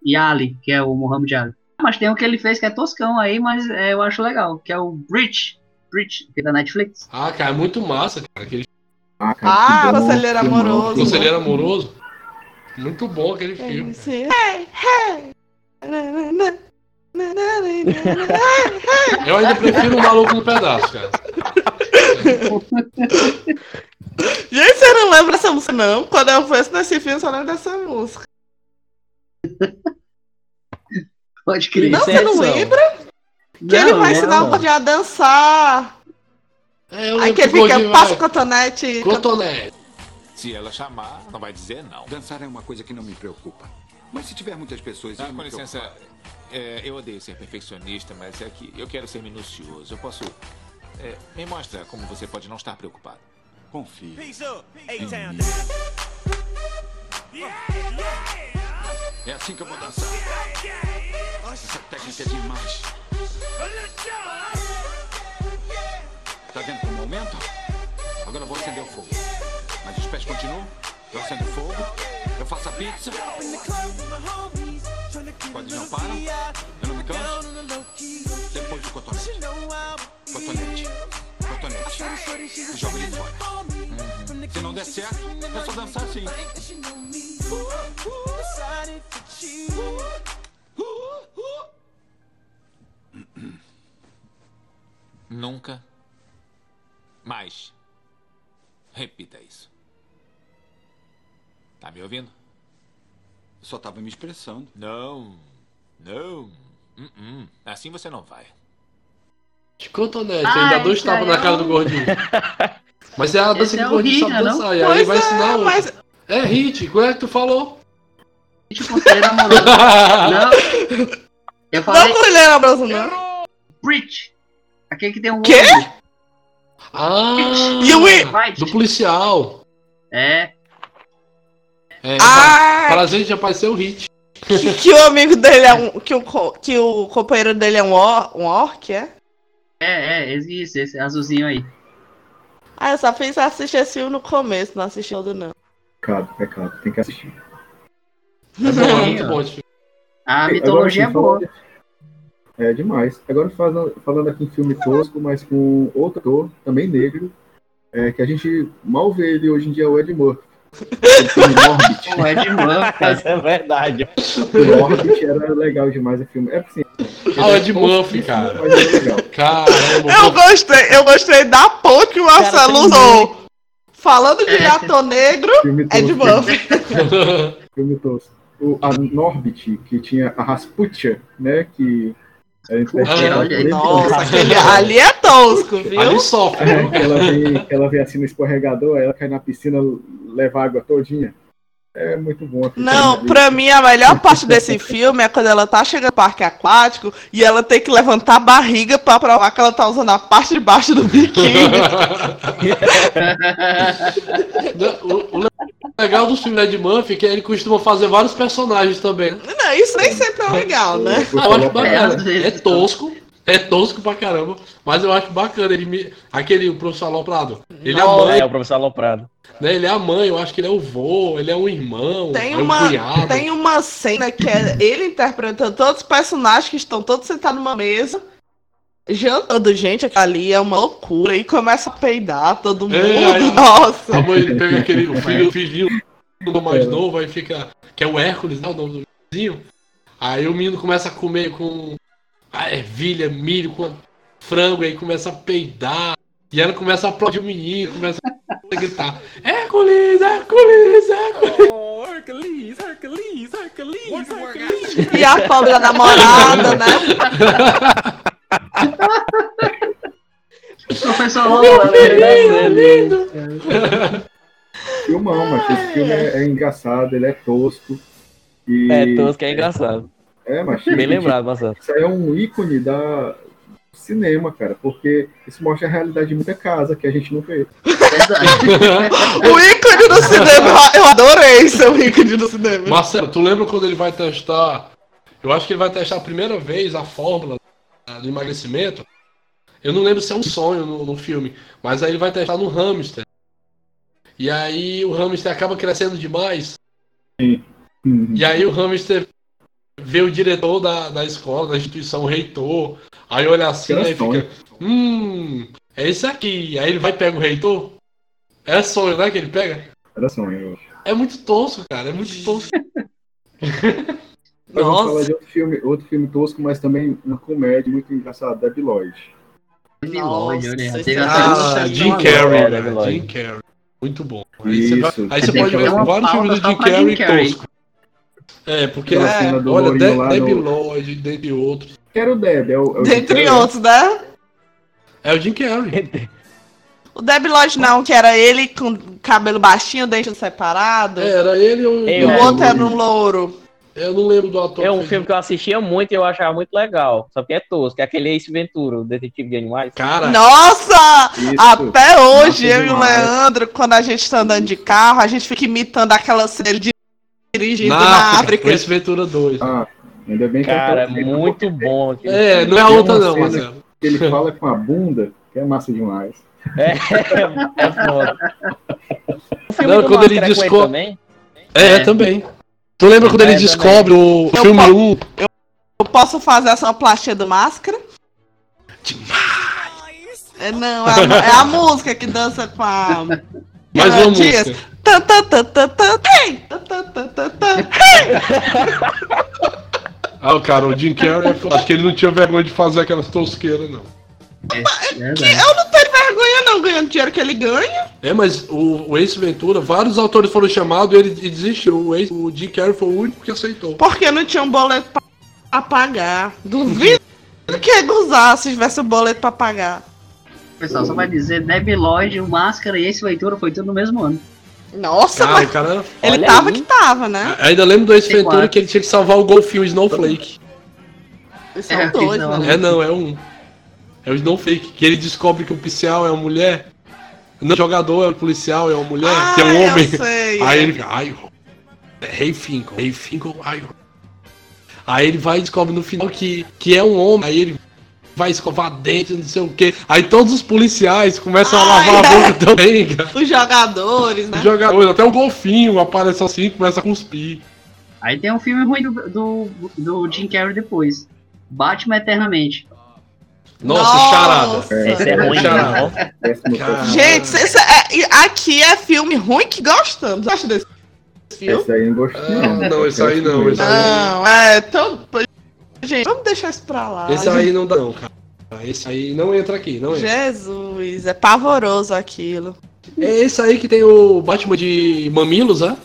A: E Ali, que é o Muhammad Ali. Mas tem o que ele fez que é toscão aí, mas é, eu acho legal, que é o Breach. Breach, que é da Netflix.
C: ah, cara, é muito massa, cara. Aquele
D: Ah,
B: Ah,
D: que bom,
B: Conselheiro Amoroso.
C: Conselheiro Amoroso. Muito bom aquele filme.
B: Hey, hey.
C: Eu ainda prefiro o Maluco no Pedaço, cara.
B: Gente, você não lembra dessa música, não? Quando eu fosse nesse filme, eu só lembro dessa música.
A: Pode crer.
B: Não, você
E: é
B: não lembra? Que ele vai ensinar o
A: não.
B: Gordinho a dançar.
C: É,
B: Aí que fica, passa o cotonete.
C: Cotonete.
G: Se ela chamar, não vai dizer não.
H: Dançar é uma coisa que não me preocupa. Mas se tiver muitas pessoas.
G: Ah, com licença, é, eu odeio ser perfeccionista, mas é que eu quero ser minucioso. Eu posso. é, me mostra como você pode não estar preocupado.
H: Confie. É assim que eu vou dançar. Essa técnica é demais. Tá vendo como aumenta? Agora eu vou acender o fogo. Mas os pés continuam. Eu acendo o fogo. Eu faço a pizza. Quando não param. Eu não me canso. Depois do cotonete. Cotonete. Cotonete. E jogo ele fora. Uhum. Se não der certo, é só dançar assim.
G: Nunca mais repita isso. Tá me ouvindo?
H: Eu só tava me expressando.
G: Não, não. Uh-uh. Assim você não vai.
C: De cotonete,
A: Ah,
C: ainda dois tapas na cara do gordinho. Mas é a dança que
A: é
C: o gordinho
A: hit,
C: sabe
A: né, não?
C: dançar. E aí vai
B: é,
C: ensinar o.
B: mas
C: É hit, qual é que tu falou?
A: Tipo, conselheiro amoroso. não. Eu
B: não
A: falei
B: Conselheiro Amoroso, não.
A: Breach. Aquele que tem um
B: Quê?
A: olho.
C: Ah!
B: E o.
C: Do policial.
A: É.
C: É,
B: Ah,
C: Prazer de aparecer o hit.
B: que o amigo dele é um. Que o, co- que o companheiro dele é um, or, um orc, é?
A: É, é, isso, esse azulzinho aí.
B: Ah, eu só fiz assistir esse filme no começo, não assisti todo não.
D: Pecado, pecado. Tem que assistir.
C: É bom, é muito bom esse filme.
A: A mitologia é boa.
D: É demais. Agora falando, falando aqui em filme tosco, mas com outro ator, também negro, é, que a gente mal vê ele hoje em dia, é o Ed Murphy. O
A: Ed Murphy.
E: Isso é verdade.
D: O Norbit era legal demais o filme. É assim,
C: Ah, o Ed Murphy, cara.
D: legal.
C: Caramba,
B: Eu gostei, eu gostei da ponte que o Marcelo usou. Falando de
A: É.
B: ator negro, Ed
D: tosco.
B: Murphy.
D: Filme tosco. O, a Norbit, que tinha a Rasputia, né? Que
A: olha
D: ele.
B: Nossa, aquele ali é tosco, viu?
C: Ali sofre.
D: É, que ela vem, que ela vem assim no escorregador, aí ela cai na piscina, leva a água todinha. É muito bom.
B: Não,
D: filme.
B: pra mim a melhor parte desse filme é quando ela tá chegando no parque aquático e ela tem que levantar a barriga pra provar que ela tá usando a parte de baixo do biquíni.
C: o, o legal do filme Ed Murphy é que ele costuma fazer vários personagens também.
B: Não, isso nem sempre é legal, né?
C: Eu acho
A: É,
C: bacana. É tosco. É tosco pra caramba. Mas eu acho bacana. Ele me... Aquele o professor Aloprado. Ele é a mãe,
E: É o professor Aloprado.
C: né? Ele é a mãe, eu acho que ele é o vô, ele é um irmão,
B: Tem
C: é um
B: uma,
C: cunhado.
B: tem uma cena que é ele interpretando todos os personagens que estão todos sentados numa mesa, jantando gente aquilo ali, é uma loucura, e começa a peidar todo mundo.
C: É, aí-
B: Nossa!
C: A mãe pega aquele o filho, o filhinho do mais novo, aí fica. Que é o Hércules, né? O nome do vizinho. Aí o menino começa a comer com ah, ervilha, milho, com frango, aí começa a peidar. E ela começa a aplaudir o menino, começa a gritar: Hércules, Hércules, Hércules.
H: Oh, Hercules, Hercules, Hercules, Hercules.
B: E a pobre da namorada, né?
A: Professor Lola, né?
C: lindo.
D: Filmão, mas esse filme é, é engraçado, ele é tosco. E,
E: É, tosco é engraçado.
D: É, mas
E: Bem lembrado, Marcelo.
D: Isso aí é um ícone da do cinema, cara, porque isso mostra a realidade de muita casa que a gente não vê.
B: O ícone do cinema, eu adorei ser o ícone do cinema.
C: Marcelo, tu lembra quando ele vai testar? Eu acho que ele vai testar a primeira vez a fórmula do emagrecimento. Eu não lembro se é um sonho no, no filme, mas aí ele vai testar no hamster. E aí o hamster acaba crescendo demais.
D: Uhum.
C: E aí o hamster vê o diretor da, da escola, da instituição, o reitor. Aí olha assim
D: sonho.
C: fica. Hum, é esse aqui. Aí ele vai e pega o reitor. É sonho, né? Que ele pega?
D: Era sonho. eu acho.
C: É muito tosco, cara. É muito tosco.
D: Mas vamos falar
B: Nossa,
D: de outro filme, outro filme tosco, mas também uma comédia muito engraçada, Debbie Lloyd.
A: Lloyd,
B: Nossa,
A: um
C: Ah,
A: certo
C: Jim. Carrey, né?
E: Debbie Lloyd.
C: Jim Carrey. Muito bom. Aí você, vai- aí você pode ver vários filmes do Jim Carrey tosco. É, porque, é,
D: cena do
C: olha, De Debbie
D: no-
C: Lloyd, dentre outros.
D: Quero o Deb, é o, é o Jim
B: dentre
D: Carrey.
B: outros, né?
C: É o Jim Carrey.
B: O Debbie Lloyd não, que era ele com cabelo baixinho, dente separado.
C: É, era ele ou
B: E
E: Eu-
B: o outro era um louro.
C: Eu não lembro do ator.
E: É um filme que eu assistia muito e eu achava muito legal. Só que é tosco, que é aquele Ace Ventura, o detetive de animais.
C: Cara,
B: Nossa!
D: Isso.
B: Até hoje,
D: Nossa,
B: eu e o
D: demais.
B: Leandro, quando a gente tá andando de carro, a gente fica imitando aquela cena de- dirigindo
C: na
B: na
C: África. Ace Ventura 2.
D: Ah, ainda bem que
E: Cara, é muito bom.
C: É, não é a outra não, Marcelo.
D: Ele fala com a bunda, que é massa demais.
E: É, é foda.
C: Não,
E: do
C: quando ele
E: Máscara é com
C: desco-
E: também?
C: É,
A: É.
C: também. Tu lembra quando ele
E: também.
C: descobre o filme
B: po-
C: 1?
B: Eu posso fazer essa sonoplastia do Máscara? É, não, é a, é a música que dança com a...
C: Mais uma
B: diz,
C: música.
B: Tã, tã, tã, tã, tã, hey! Tã, tã, tã, tã, tã.
C: Ah, cara, o Jim Carrey, acho que ele não tinha vergonha de fazer aquelas tosqueiras, não.
A: Verdade.
B: Eu não tenho vergonha não, ganhando dinheiro que ele ganha.
C: É, mas o, o Ace Ventura, vários autores foram chamados e ele desistiu. O, Ace, o Jim Carrey foi o único que aceitou.
B: Porque não tinha um boleto pra, pra pagar. Duvido que ia gozar se tivesse um boleto pra pagar.
A: Pessoal, só vai dizer, Debbie Lloyd, o Máscara e esse Leitura foi tudo no mesmo ano.
B: Nossa,
C: Cara,
B: mas
C: cara.
B: ele
E: olha
B: tava
E: aí.
B: que tava, né?
C: Ainda lembro do Ace Ventura que ele tinha que salvar o golfinho Snowflake.
B: São
A: É,
B: dois,
A: não.
B: né?
C: É não, é um. É o Snowflake, que ele descobre que o policial é uma mulher. Não, o jogador é o policial, é uma mulher, que é um
B: Ah, eu
C: homem.
B: sei,
C: Aí
B: é.
C: ele fica, ai, Rei Finkel, Rei Finkel, ai. Aí ele vai e descobre no final que, que é um homem, aí ele vai escovar dente, não sei o que. Aí todos os policiais começam a
B: Ai,
C: lavar a
B: é.
C: boca também, cara.
B: Os jogadores, né?
C: Os jogadores, até o golfinho aparece assim e começa a cuspir.
A: Aí tem um filme ruim do, do, do Jim Carrey depois. Batman Eternamente.
C: Nossa, charada.
E: Esse é ruim,
C: Charada.
E: não.
D: Péssimo
C: Cara.
D: top.
B: Gente, cês- é- aqui é filme ruim que gostamos. Acho desse filme?
D: Esse aí não gostei,
C: Ah, não, esse aí não, esse aí-
B: Não, é tão. Gente, vamos deixar isso pra lá.
C: Esse aí não dá, não, cara. Esse aí não entra aqui, não entra.
B: Jesus, é pavoroso aquilo.
C: É esse aí que tem o Batman de mamilos, é?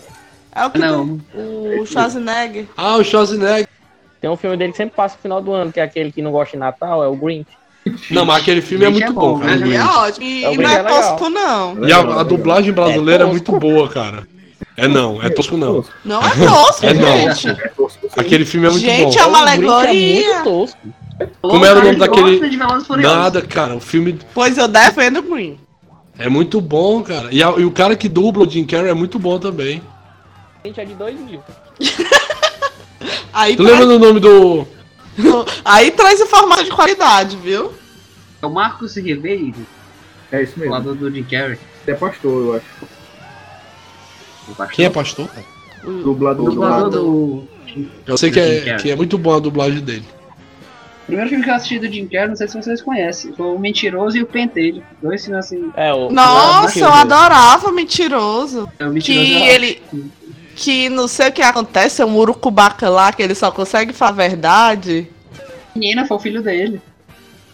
B: É o que
A: Não.
B: tem o Schwarzenegger.
C: Ah, o Schwarzenegger.
E: Tem um filme dele que sempre passa no final do ano, que é aquele que não gosta de Natal, é o Grinch.
C: Não, mas aquele filme é muito
A: é
C: bom,
A: bom,
C: cara.
A: né?
B: Ele é ótimo. E,
E: É
B: e não é
E: é
B: tosco, não.
C: E a, a dublagem brasileira é,
E: É
C: muito boa, cara. É não, é tosco não.
B: Não é tosco,
C: É não.
B: gente.
D: É tosco.
C: Aquele filme é muito
B: Gente,
C: bom.
B: é uma
E: Grinch é
B: alegoria.
E: muito tosco.
C: Como era o nome daquele-. Nada, cara. O filme
B: Pois eu defendo o Green.
C: é muito bom, cara. E, a- e o cara que dubla o Jim Carrey é muito bom também.
E: A gente é de 2000.
B: Aí,
C: Tu lembra do nome do.
B: aí traz informação de qualidade, viu?
A: É o Marcos Ribeiro,
D: É isso mesmo.
A: dublador do Jim Carrey.
D: É pastor, eu acho.
A: O pastor.
C: Quem é pastor? cara?
D: Dublador,
A: Dublador
D: do...
A: do...
C: Eu sei que é, que é muito bom a dublagem dele.
A: O primeiro filme que eu assisti do Jim Carrey, não sei se vocês conhecem, foi O Mentiroso e o Pentelho. Dois filmes assim,
E: É, o,
B: Nossa, eu
E: o-
B: adorava Mentiroso.
A: é o Mentiroso
B: Que
A: e o-
B: ele. Que não sei o que acontece, é um urucubaca lá que ele só consegue falar a verdade.
A: Menina, foi o filho dele.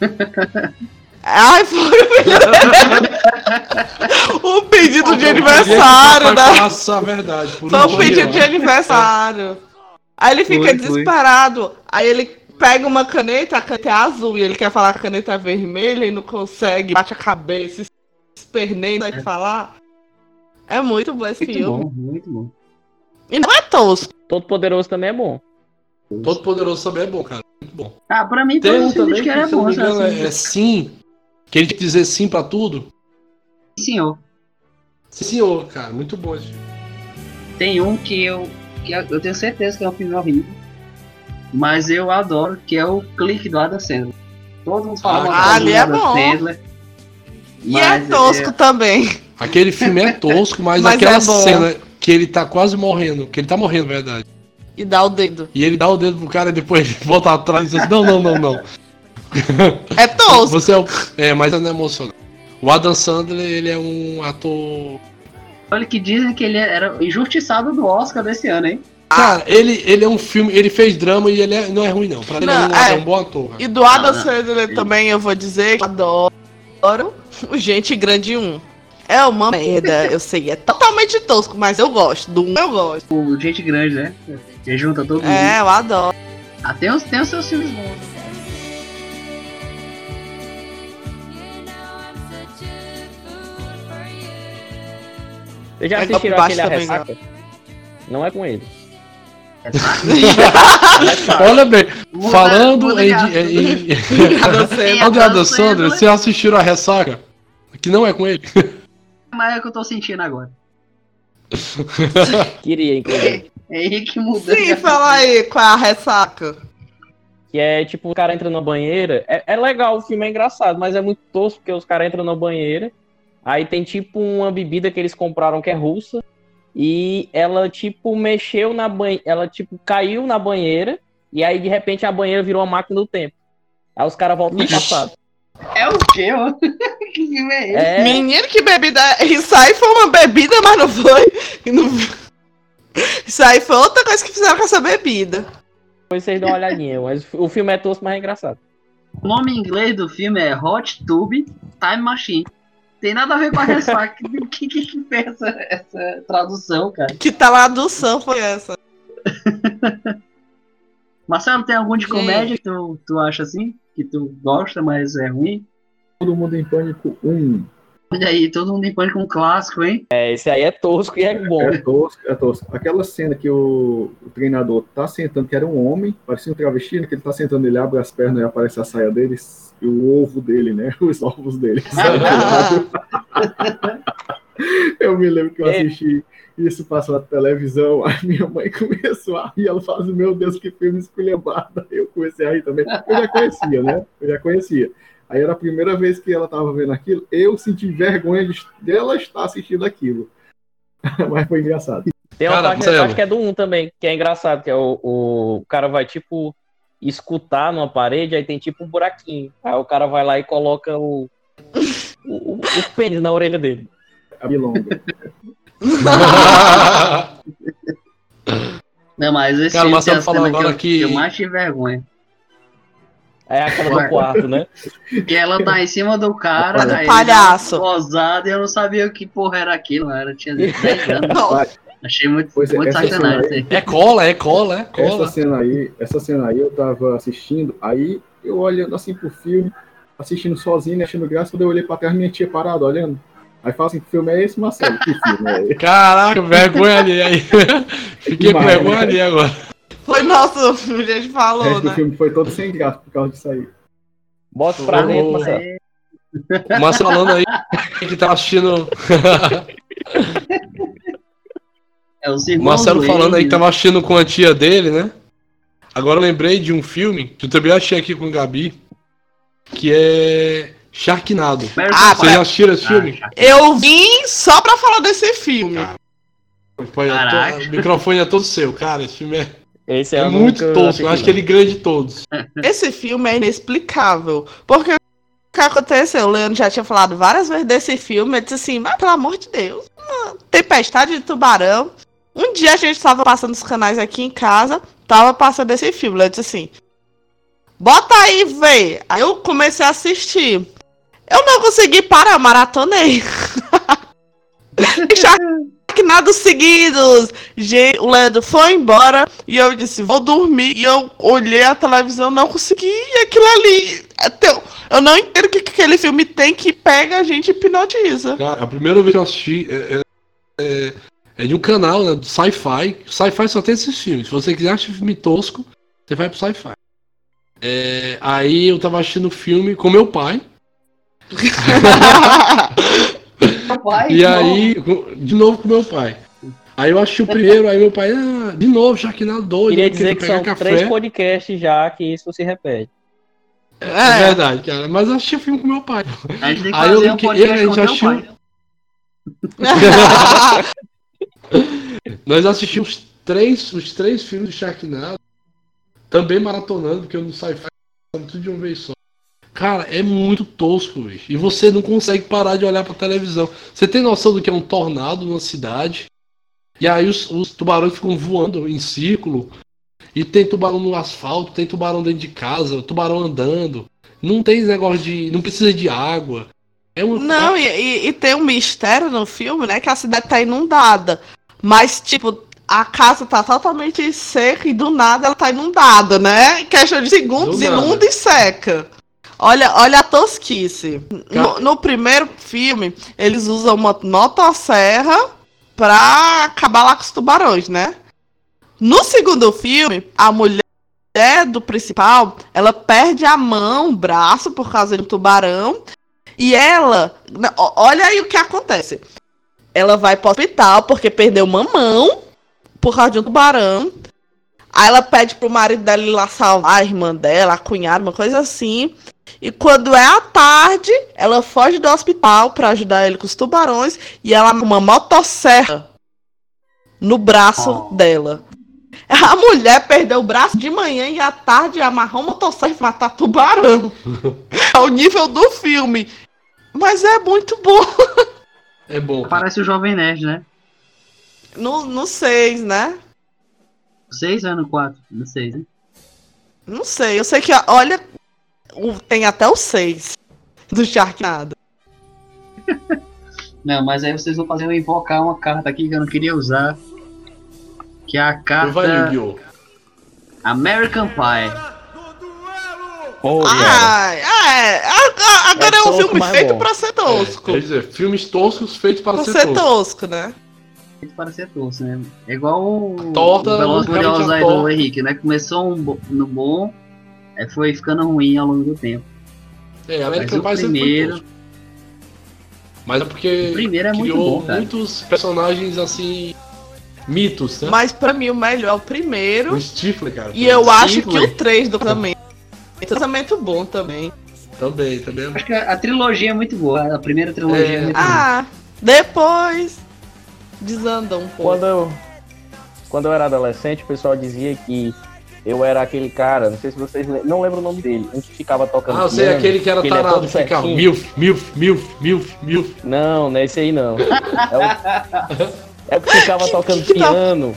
B: Ai, foi o filho dele. O pedido de aniversário, né?
C: falar só a verdade. Por
B: Foi
C: um
B: o pedido de aniversário. Aí ele fica
A: Foi, foi.
B: desesperado. Aí ele pega uma caneta, a caneta é azul, e ele quer falar que a caneta é vermelha e não consegue, bate a cabeça, esperneia, não sabe falar. É muito bom esse
A: Muito
B: filme.
A: bom, muito bom.
B: E não é tosco.
E: Todo Poderoso também é bom.
C: Todo Poderoso também é bom, cara. Muito bom.
A: Ah, pra mim,
C: Tem um também
A: de
C: que,
A: Carrey é bom,
C: engano,
A: assim.
C: é, é sim. Que ele dizer sim pra tudo.
A: Senhor.
C: Sim, senhor, cara. Muito bom esse filme.
A: Tem um que eu, que eu tenho certeza que é um filme horrível, mas eu adoro, que é o Clique do Adam Sandler. Todo mundo fala
C: Ah,
A: do
B: ali é
A: Adam
B: bom.
A: Sandler.
B: E é tosco também.
C: Aquele filme é tosco, mas,
B: Mas
C: aquela
B: é bom.
C: cena que ele tá quase morrendo, que ele tá morrendo, na verdade.
B: E dá o dedo.
C: E ele dá o dedo pro cara e depois ele volta atrás e diz assim, não, não, não, não.
B: É tosco.
C: Você é o... É, mas não é emocionante. O Adam Sandler, ele é um ator...
A: Olha que dizem que ele era injustiçado do Oscar desse ano, hein?
C: Cara, ele, ele é um filme, ele fez drama e ele é- não é ruim não. Pra ele
B: Não,
C: é, um,
B: é.
C: é um bom ator. cara.
B: E do Adam
A: Ah.
B: Sandler também eu vou dizer que eu adoro o Gente Grande 1. É uma merda, eu sei, é totalmente tosco, mas eu gosto. Do 1 eu gosto.
A: O Gente Grande, né? Que junta todo mundo.
B: É, eu adoro.
A: Ah, tem, os, tem os seus filmes bons.
E: Vocês já
B: É
E: assistiram aquele A
B: também,
E: Ressaca? Não é com ele.
C: Olha bem,
A: Muda-
C: falando em, em, em. Falando
A: Adam
C: Sandler. vocês assistiram a Ressaca? Que não é com ele.
A: Mas é o que eu tô sentindo agora.
E: Queria, inclusive.
A: É ele que muda.
B: Sim, fala aí, qual é a ressaca?
E: Que é tipo, o cara entra na banheira. É, é legal, o filme é engraçado, mas é muito tosco porque os caras entram na banheira. Aí tem tipo uma bebida que eles compraram que é russa. E ela, tipo, mexeu na banheira. Ela, tipo, caiu na banheira. E aí, de repente, a banheira virou uma máquina do tempo. Aí os caras voltam no passado.
A: É o quê, ó? Que filme é esse?
B: Menino, que bebida. Isso aí foi uma bebida, mas não foi. Não- Isso aí foi outra coisa que fizeram com essa bebida.
E: depois vocês dão uma olhadinha. Mas o filme é tosco, mas é engraçado.
A: O nome em inglês do filme é Hot Tube Time Machine. Tem nada a ver com a ressaca. O que, que, essa, essa tradução, cara?
B: Que tradução foi essa?
A: Marcelo, tem algum de comédia que tu, tu acha assim? Que tu gosta, mas é ruim?
D: Todo mundo em pânico 1.
A: Olha aí, todo mundo em pânico um clássico, hein?
E: É, esse aí é tosco e é bom.
D: É tosco, é tosco. Aquela cena que o, o treinador tá sentando, que era um homem, parecia um travesti, né, que ele tá sentando, ele abre as pernas e aparece a saia dele e o ovo dele, né? Os ovos dele. Eu me lembro que eu
E: É.
D: assisti isso passou na televisão, a minha mãe começou a rir, ela falou assim, meu Deus, que filme esculhambado. Eu comecei a rir também. Eu já conhecia, né? Eu já conhecia. Aí era a primeira vez que ela tava vendo aquilo, eu senti vergonha de dela estar assistindo aquilo. Mas foi engraçado.
E: Tem uma
C: Cara,
E: parte,
C: Marcelo.
E: acho que é do 1 também, que é engraçado, que é o, o cara vai tipo escutar numa parede, aí tem tipo um buraquinho. Aí o cara vai lá e coloca o, o, o, o pênis na orelha dele.
D: A bilonga.
A: Não, mas esse
C: Cara, mas
A: cena que
C: agora
A: eu,
C: que-
A: eu mais tive vergonha.
E: É aquela do quarto, né?
A: Que ela tá em cima do cara,
B: Do
A: aí
B: palhaço.
A: Gozado, e eu não sabia o que porra era aquilo, né? eu tinha 10 anos. Achei muito,
D: Pois é,
A: muito
D: essa
A: sacanagem. aí.
C: É cola, é cola, é
D: Essa
C: cola.
D: cena aí, essa cena aí eu tava assistindo, aí eu olhando assim pro filme, assistindo sozinho, né, achando graça, quando eu olhei pra trás, minha tia parada olhando. Aí fala assim, que filme é esse, Marcelo? Que filme é esse?
C: Caraca, vergonha ali. Aí. Fiquei com vergonha ali agora.
B: Foi nosso, a gente
D: O
B: falou,
D: resto do
B: né?
D: filme foi todo sem graça por causa disso aí.
E: Bota pra dentro, Marcelo.
C: O Márcio falando aí que tá assistindo.
A: É
C: O Marcelo
A: Wayne,
C: falando aí que
A: né?
C: tava assistindo com a tia dele, né? Agora eu lembrei de um filme que eu também achei aqui com o Gabi, que é Sharknado.
B: Ah,
C: Vocês já assistiram esse
A: Ah,
C: filme?
B: Eu vim só pra falar desse filme.
A: Caraca.
C: o microfone é todo seu, cara. Esse filme é,
E: Esse
C: é
E: eu
C: muito tosco.
E: assisti,
C: Eu acho que ele ganha de todos.
B: Esse filme é inexplicável. Porque o que aconteceu? O Leandro já tinha falado várias vezes desse filme. Ele disse assim: mas pelo amor de Deus, uma tempestade de tubarão. Um dia a gente tava passando os canais aqui em casa, tava passando esse filme. Ele disse assim: bota aí, vê. Aí eu comecei a assistir. Eu não consegui parar, maratonei. Sharknados seguidos. Gente, o Leandro foi embora e eu disse, vou dormir. E eu olhei a televisão, não consegui. Aquilo ali. teu- Eu não entendo o que, que aquele filme tem que pega a gente e hipnotiza.
C: Cara, a primeira vez que eu assisti é, é- é- é de um canal, né? Do Sci-Fi. Sci-Fi só tem esses filmes. Se você quiser assistir filme tosco, você vai pro Sci-Fi. É, aí eu tava assistindo o filme com meu pai.
A: Pai,
C: E
A: não.
C: aí, de novo com meu pai. Aí eu assisti o primeiro, aí meu pai, ah, de novo, Sharknado doido,
E: Queria
C: eu
E: dizer que são
C: café.
E: três podcasts já que isso se repete.
C: É
B: É.
C: verdade, cara. Mas eu assisti o filme com meu pai.
A: A gente tem que
C: Aí eu lembro
A: um
C: que
A: podcast
C: ele
A: com
C: já
A: teu
C: assistiu-
A: pai.
C: Nós assistimos três, os três filmes de Sharknado, também maratonando, porque eu no sci-fi tudo de uma vez só. Cara, é muito tosco, bicho. E você não consegue parar de olhar pra televisão. Você tem noção do que é um tornado numa cidade? E aí os, os tubarões ficam voando em círculo. E tem tubarão no asfalto, tem tubarão dentro de casa, tubarão andando. Não tem negócio de. Não precisa de água. É
B: Não, e, e- tem um mistério no filme, né? Que a cidade tá inundada. Mas, tipo, a casa tá totalmente seca e do nada ela tá inundada, né? Em questão de segundos, inunda e seca. Olha, olha a tosquice. No, no primeiro filme, eles usam uma motosserra pra acabar lá com os tubarões, né? No segundo filme, a mulher do principal, ela perde a mão, o braço por causa de um tubarão. E ela, ó- olha aí o que acontece. Ela vai pro hospital porque perdeu uma mão por causa de um tubarão. Aí ela pede pro marido dela ir lá salvar a irmã dela, a cunhada, uma coisa assim. E quando é à tarde, ela foge do hospital pra ajudar ele com os tubarões e ela uma motosserra no braço
A: Oh.
B: dela. A mulher perdeu o braço de manhã e à tarde amarrou uma motosserra e matar tubarão. Ao nível do filme. Mas é muito bom.
C: É bom.
A: Parece o Jovem Nerd, né?
B: No, no 6, né?
A: Seis anos, quatro. Não sei, né?
B: Não sei. Eu sei que, olha, o- tem até o 6 do Sharknado.
A: Não, mas aí vocês vão fazer eu invocar uma carta aqui que eu não queria usar. Que é a
C: Vai,
A: carta
C: Yu-Gi-Oh!
A: American Pie.
E: Ô, cara.
B: Ai, ai, a- a- agora
E: É
B: é, um
E: tosco,
B: filme feito
E: bom.
B: pra ser tosco.
C: Quer dizer, filmes toscos feitos para
B: pra
C: ser,
B: ser
C: toscos.
B: tosco, né?
A: Feito para ser doce, né? É igual o
C: Torta,
A: o Veloz
C: o
A: Furiosos aí do. Henrique, né? Começou um bo- no bom, aí foi ficando ruim ao longo do tempo.
C: É,
A: Mas
C: American
A: o
C: Pie
A: primeiro.
C: Mas é porque
A: o primeiro é muito
C: criou
A: bom, cara.
C: muitos personagens assim. mitos, né?
B: Mas pra mim o melhor é o primeiro.
C: O Stifler, cara.
B: E eu acho que
A: Stifler.
B: o 3 do casamento. Casamento bom também.
C: Também, também.
A: acho que a, a trilogia é muito boa. A primeira trilogia é,
C: É.
A: muito boa.
B: Ah, depois desanda um pouco.
E: Quando eu, quando eu era adolescente, o pessoal dizia que eu era aquele cara, não sei se vocês lembram, não lembro o nome dele, um que ficava tocando
C: Ah, eu sei,
E: piano,
C: aquele que era
E: ele é
C: tarado,
E: todo
C: ficava milf, milf, milf, milf, milf.
E: Não, não é esse aí não. É o, é o que ficava tocando
B: Que
E: piano.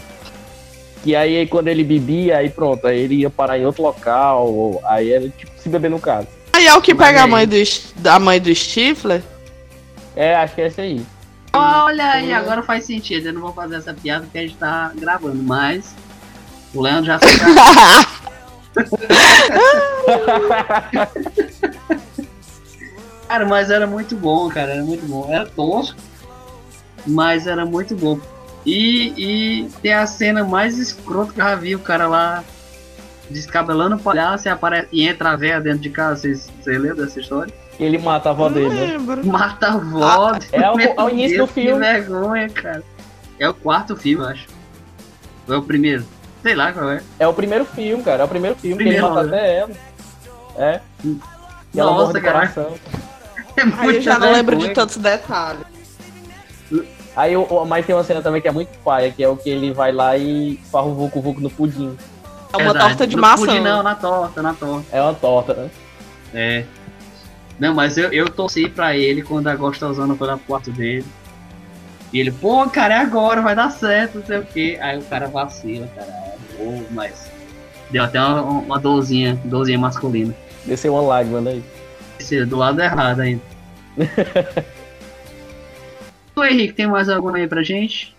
E: Que aí quando ele bebia, aí pronto, aí ele ia parar em outro local, ou- aí era tipo se beber no caso.
B: Aí é o que
A: Mas
B: pega a
A: aí-
B: mãe do, a mãe do Stifler.
E: É, acho que é esse aí.
A: Olha aí, agora faz sentido. Eu não vou fazer essa piada porque a gente tá gravando, mas o Leandro já cara, mas era muito bom, cara. Era muito bom. Era tosco, mas era muito bom. E, e tem a cena mais escrota que eu já vi, o cara lá descabelando o palhaço e, aparece, e entra a véia dentro de casa. Vocês lembram dessa história?
E: Ele mata a avó dele, né?
B: Lembro.
A: Mata a avó.
E: é o- ao início
A: Deus,
E: do filme.
A: Que vergonha, cara. É o quarto filme, eu acho. Ou é o primeiro? Sei lá qual é.
E: É o primeiro filme, cara. É o primeiro filme
A: Primeiro,
E: que ele mata
A: né?
E: até ela. É. E ela
A: Nossa,
E: morre
A: cara.
E: coração.
A: É
B: Aí eu já não lembro de tantos detalhes.
E: Aí, mas tem uma cena também que é muito paia, que é o que ele vai lá e farra o Vucu Vucu no pudim.
B: É uma
A: Verdade.
B: torta de
A: No
B: maçã.
A: pudim não, na torta, na torta.
E: É uma torta, né?
A: É. Não, mas eu, eu torci pra ele quando a gostosona foi lá pro quarto dele. E ele, pô, cara, é agora, vai dar certo, não sei o quê. Aí o cara vacila, cara. Pô, mas. Deu até uma, uma dorzinha, dorzinha masculina.
E: Desceu uma lágrima, né?
A: Esse é do lado errado ainda. Tu, Henrique, tem mais alguma aí pra gente?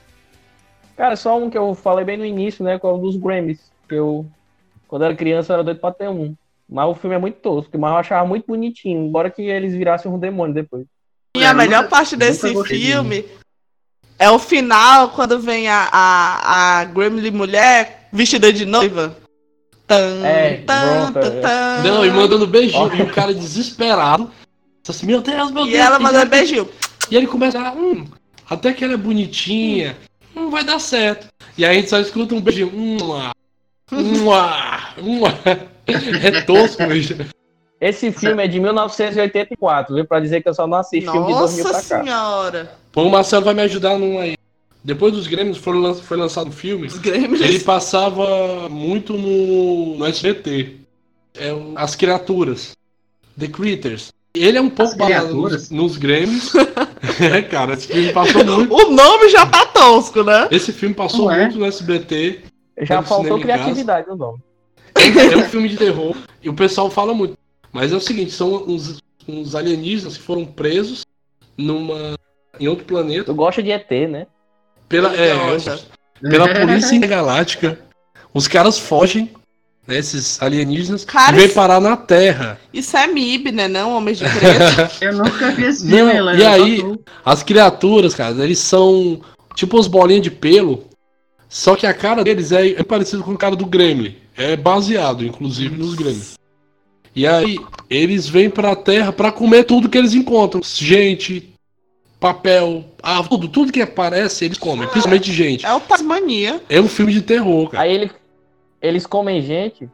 E: Cara, só um que eu falei bem no início, né? Que é o dos Grammys. Que eu, quando era criança, eu era doido pra ter um. Mas o filme é muito tosco, mas eu achava muito bonitinho, embora que eles virassem um demônio depois.
B: E a
A: Eu
B: melhor
A: nunca-
B: parte desse
A: de
B: filme é o final, quando vem a, a, a Gremlin mulher vestida de noiva. Tan,
E: É,
B: tan,
E: pronto,
B: tan,
E: é.
B: tan.
C: Não, e mandando beijinho. E o cara desesperado. Assim, meu Deus, meu
B: E
C: Deus.
B: ela manda
C: ele-
B: beijinho.
C: E ele começa a. Hum, até que ela é bonitinha. Hum, vai dar certo. E aí a gente só escuta um beijinho. Hum, ah, hum, ah, hum, ah. É tosco, bicho.
E: Esse filme é de 1984, viu? Pra dizer que eu só não assisti filme de 2000
B: Nossa
E: pra cá.
B: senhora.
C: Pô, o Marcelo vai me ajudar num aí. Depois dos Grêmios foram lan- foi lançado um filme.
B: Os Gremlins.
C: Ele passava muito no, no SBT. É o- As Criaturas. The Critters. Ele é um pouco baseado
A: Criaturas?
C: nos, nos Grêmios. é, cara, esse filme passou muito.
B: O nome já tá tosco, né?
C: Esse filme passou
A: é?
C: muito no SBT.
E: Já faltou criatividade no nome.
C: É um filme de terror. E o pessoal fala muito. Mas é o seguinte, são uns, uns alienígenas que foram presos numa, em outro planeta
E: Tu gosta de ET, né?
C: pela, é, pela polícia intergaláctica. Os caras fogem, né, esses alienígenas,
B: Cara,
C: e vêm parar na Terra.
B: Isso é MIB, né? Não, Homens de Preto.
A: Eu nunca vi esse filme,
C: e aí-
A: tu.
C: As criaturas, cara, eles são tipo uns bolinhas de pelo, só que a cara deles é, é parecido com a cara do Gremlin. É baseado, inclusive, nos Gremlins. E aí, eles vêm pra Terra pra comer tudo que eles encontram. Gente, papel, ah, tudo, tudo que aparece, eles comem, principalmente gente.
B: É o Tasmania.
C: É um filme de terror, cara.
E: Aí ele, eles comem gente.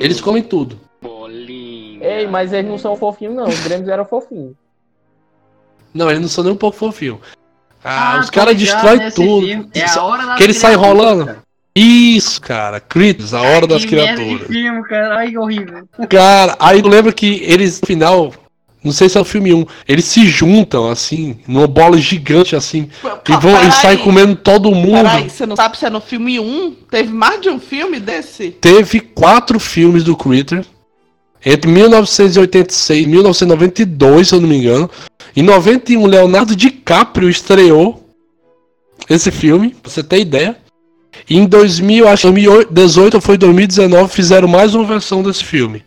C: Eles comem tudo.
H: Bolinha.
E: Ei, mas eles não são fofinhos, não. Os Grêmios eram fofinhos.
C: Não, eles não são nem um pouco fofinhos. Ah, os
A: tô
C: caras
A: ligado
C: destroem tudo.
A: filme. É a hora das
C: Que ele sai
A: criaturas,
C: rolando. Isso, cara. Critters, a hora das criaturas.
A: filme, cara. Ai, que horrível.
C: Cara, aí tu lembra que eles, no final, não sei se é o filme 1, eles se juntam, assim, numa bola gigante, assim, e, vão, e saem comendo todo mundo.
B: Peraí, você não sabe se é no filme 1? Teve mais de um filme desse?
C: Teve quatro filmes do Critter, entre 1986 e 1992, se eu não me engano. Em 91, Leonardo DiCaprio estreou esse filme, pra você ter ideia. E em 2000, acho que 2018 ou foi 2019, fizeram mais uma versão desse filme.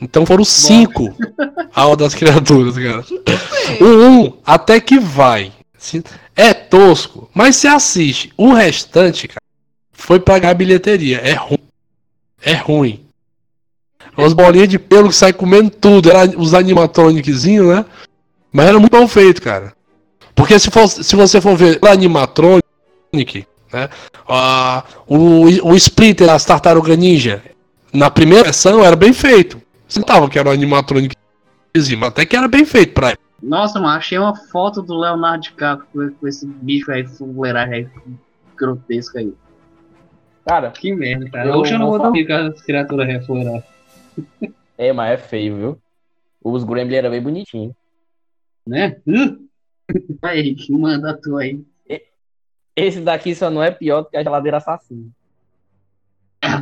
C: Então foram cinco a Hora das Criaturas, cara. O um até que vai. É tosco, mas você assiste. O restante, cara, foi pagar a bilheteria. É ruim. É ruim. Umas bolinhas de pelo que saem comendo tudo. Era os animatronics, né? Mas era muito mal feito, cara. Porque se, for, se você for ver o animatronic, né? ah, o, o Splinter das Tartaruga Ninja, na primeira versão era bem feito. Você notava que era um animatronic, mas até que era bem feito pra época.
A: Nossa, mano, achei uma foto do Leonardo DiCaprio com, com esse bicho aí, fuleiragem aí, grotesco aí.
E: Cara,
A: Que merda, cara.
E: Eu
A: Hoje eu não
E: vou
A: dormir com as criaturas refloradas.
E: é, mas é feio, viu? Os Gremlin eram bem bonitinhos.
A: Né? Vai, Henrique, manda a tua aí.
E: Esse daqui só não é pior do que a geladeira assassina.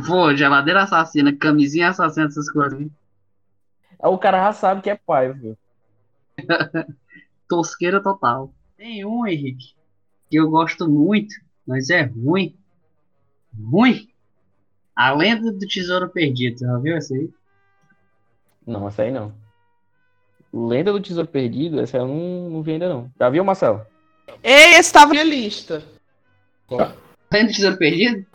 A: Pô, geladeira assassina, camisinha assassina, essas coisas. hein?
E: Aí O cara já sabe que é pai, viu?
A: Tosqueira total. Tem um, Henrique, que eu gosto muito, mas é ruim. Ruim. A Lenda do Tesouro Perdido, já viu essa aí?
E: Não, essa aí não. Lenda do Tesouro Perdido, essa eu não, não vi ainda não. Já viu, Marcelo?
B: Ei, esse tava na minha lista.
A: Lenda do Tesouro Perdido?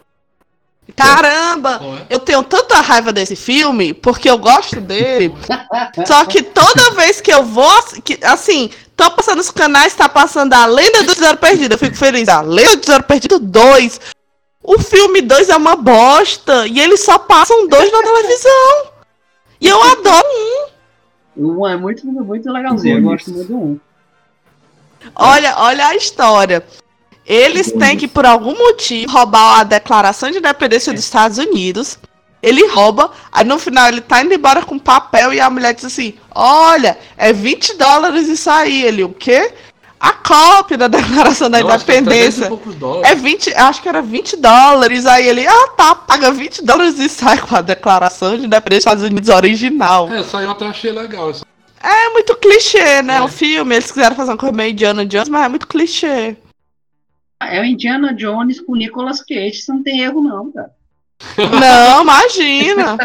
B: Caramba!
C: Qual é?
B: Eu tenho tanta raiva desse filme, porque eu gosto dele. só que toda vez que eu vou, que, assim, tô passando os canais, tá passando a Lenda do Tesouro Perdido. Eu fico feliz. A Lenda do Tesouro Perdido 2. O filme 2 é uma bosta. E eles só passam dois na televisão. E eu adoro.
A: Um é muito, muito legalzinho, eu gosto muito do um.
B: Olha, olha a história. Eles têm que, por algum motivo, roubar a Declaração de Independência dos Estados Unidos. Ele rouba, aí no final ele tá indo embora com papel e a mulher diz assim: Olha, é 20 dólares isso aí. Ele, o quê? A cópia da Declaração da
C: Nossa, 300 e
B: Independência. É 20, acho que era 20 dólares. Aí ele, ah tá, paga 20 dólares e sai com a Declaração de Independência dos Estados Unidos original.
C: É, aí eu até achei legal. Essa.
B: É muito clichê, né? O filme, eles quiseram fazer uma coisa meio Indiana Jones, mas é muito clichê.
A: É o Indiana Jones com Nicolas Cage, isso não tem erro não, cara.
B: Não, imagina.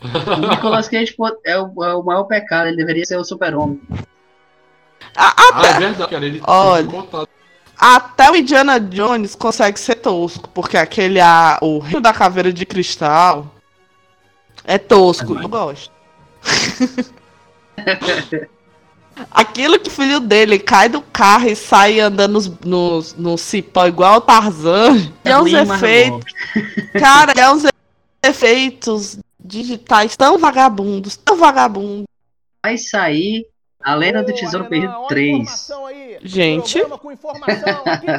A: O Nicolas Cage é o, é o maior pecado, ele deveria ser o super-homem.
C: Ah,
B: Até,
C: é verdade, cara. Ele
B: Olha. até o Indiana Jones consegue ser tosco, porque aquele, a, o Rio da Caveira de Cristal é tosco. Eu gosto. Aquilo que o filho dele cai do carro e sai andando nos, nos, no cipó igual o Tarzan. E é uns efeitos. Cara, é uns efeitos digitais tão vagabundos, tão vagabundos.
A: Vai sair a Lenda do Tesouro Perdido 3.
B: Gente.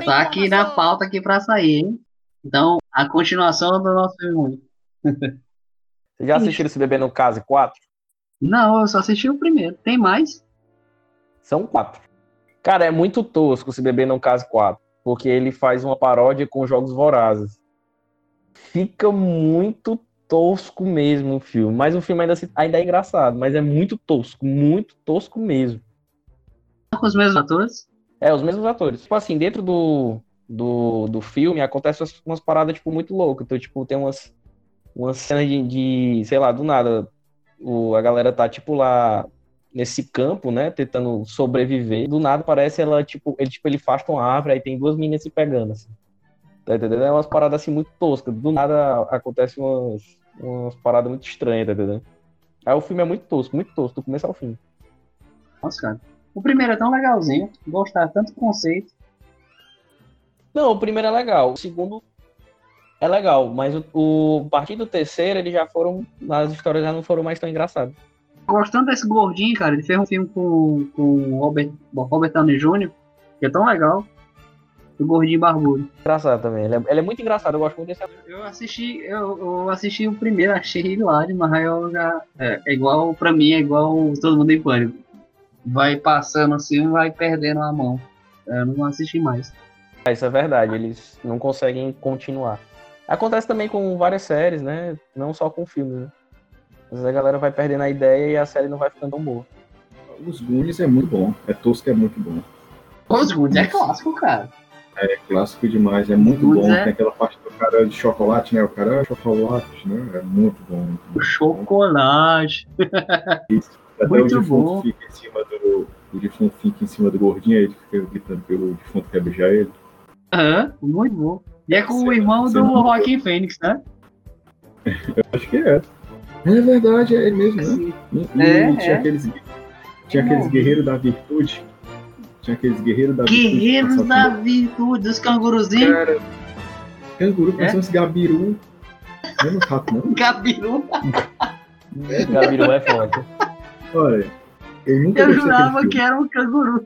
A: Tá aqui na pauta aqui pra sair, hein? Então, a continuação do nosso filme.
E: Vocês já assistiram esse bebê no Case 4?
A: Não, eu só assisti o primeiro. Tem mais?
E: São quatro. Cara, é muito tosco esse bebê no Case 4. Porque ele faz uma paródia com jogos vorazes. Fica muito tosco mesmo o filme. Mas o filme ainda, se- ainda é engraçado. Mas é muito tosco. Muito tosco mesmo.
A: Com os mesmos atores?
E: É, os mesmos atores. Tipo assim, dentro do, do, do filme acontecem umas, umas paradas, tipo, muito loucas. Então, tipo, tem umas, umas cenas de, de, sei lá, do nada. O, a galera tá, tipo, lá nesse campo, né, tentando sobreviver. Do nada parece ela, tipo, ele, tipo, ele afasta uma árvore, aí tem duas meninas se pegando, assim. Tá entendendo? É umas paradas, assim, muito toscas. Do nada acontece umas, umas paradas muito estranhas, tá entendendo? Aí o filme é muito tosco, muito tosco, do começo ao fim.
A: Nossa, cara. O primeiro é tão legalzinho. Gostar tanto do conceito.
E: Não, o primeiro é legal. O segundo é legal, mas o, o a partir do terceiro eles já foram. As histórias já não foram mais tão engraçadas.
A: Gostando desse gordinho, cara. Ele fez um filme com, com o Robert, Robert Downey Jr., que é tão legal. O gordinho barbudo.
E: Engraçado também. Ele é, ele é muito engraçado, eu gosto muito desse.
A: Eu assisti, eu, eu assisti o primeiro, achei hilário, mas aí eu já. É, é igual, pra mim, é igual todo mundo em pânico. Vai passando assim, vai perdendo a mão. Eu não assisti mais.
E: É, Isso é verdade, eles não conseguem continuar. Acontece também com várias séries, né? Não só com filmes, né? Às vezes a galera vai perdendo a ideia e a série não vai ficando tão boa.
D: Os Goonies é muito bom. É tosco, é muito bom.
A: Os Goonies é clássico, cara.
D: É clássico demais, é muito
A: Goonies
D: bom.
A: é-
D: Tem aquela parte do cara de chocolate, né? O cara é chocolate, né? É muito bom. Muito bom.
A: O chocolate.
D: Até
A: muito
D: o
A: bom.
D: fica em cima do. O defunto fica em cima do gordinho, aí ele fica gritando pelo defunto quer beijar ele.
A: Aham, muito bom. E é com o irmão do Joaquim Fênix, né?
D: Eu acho que é. É verdade, é ele mesmo, né? E, e
A: É,
D: tinha
A: é.
D: aqueles. Tinha aqueles guerreiros da virtude. Tinha aqueles guerreiros da
A: Guerreiros
D: virtude.
A: da virtude, dos canguruzinhos.
D: Cara, canguru
A: É?
D: uns gabiru. Não é no rato, não.
A: Gabiru.
E: Gabiru é foda.
D: Olha, eu nunca
A: Eu jurava que era um canguru.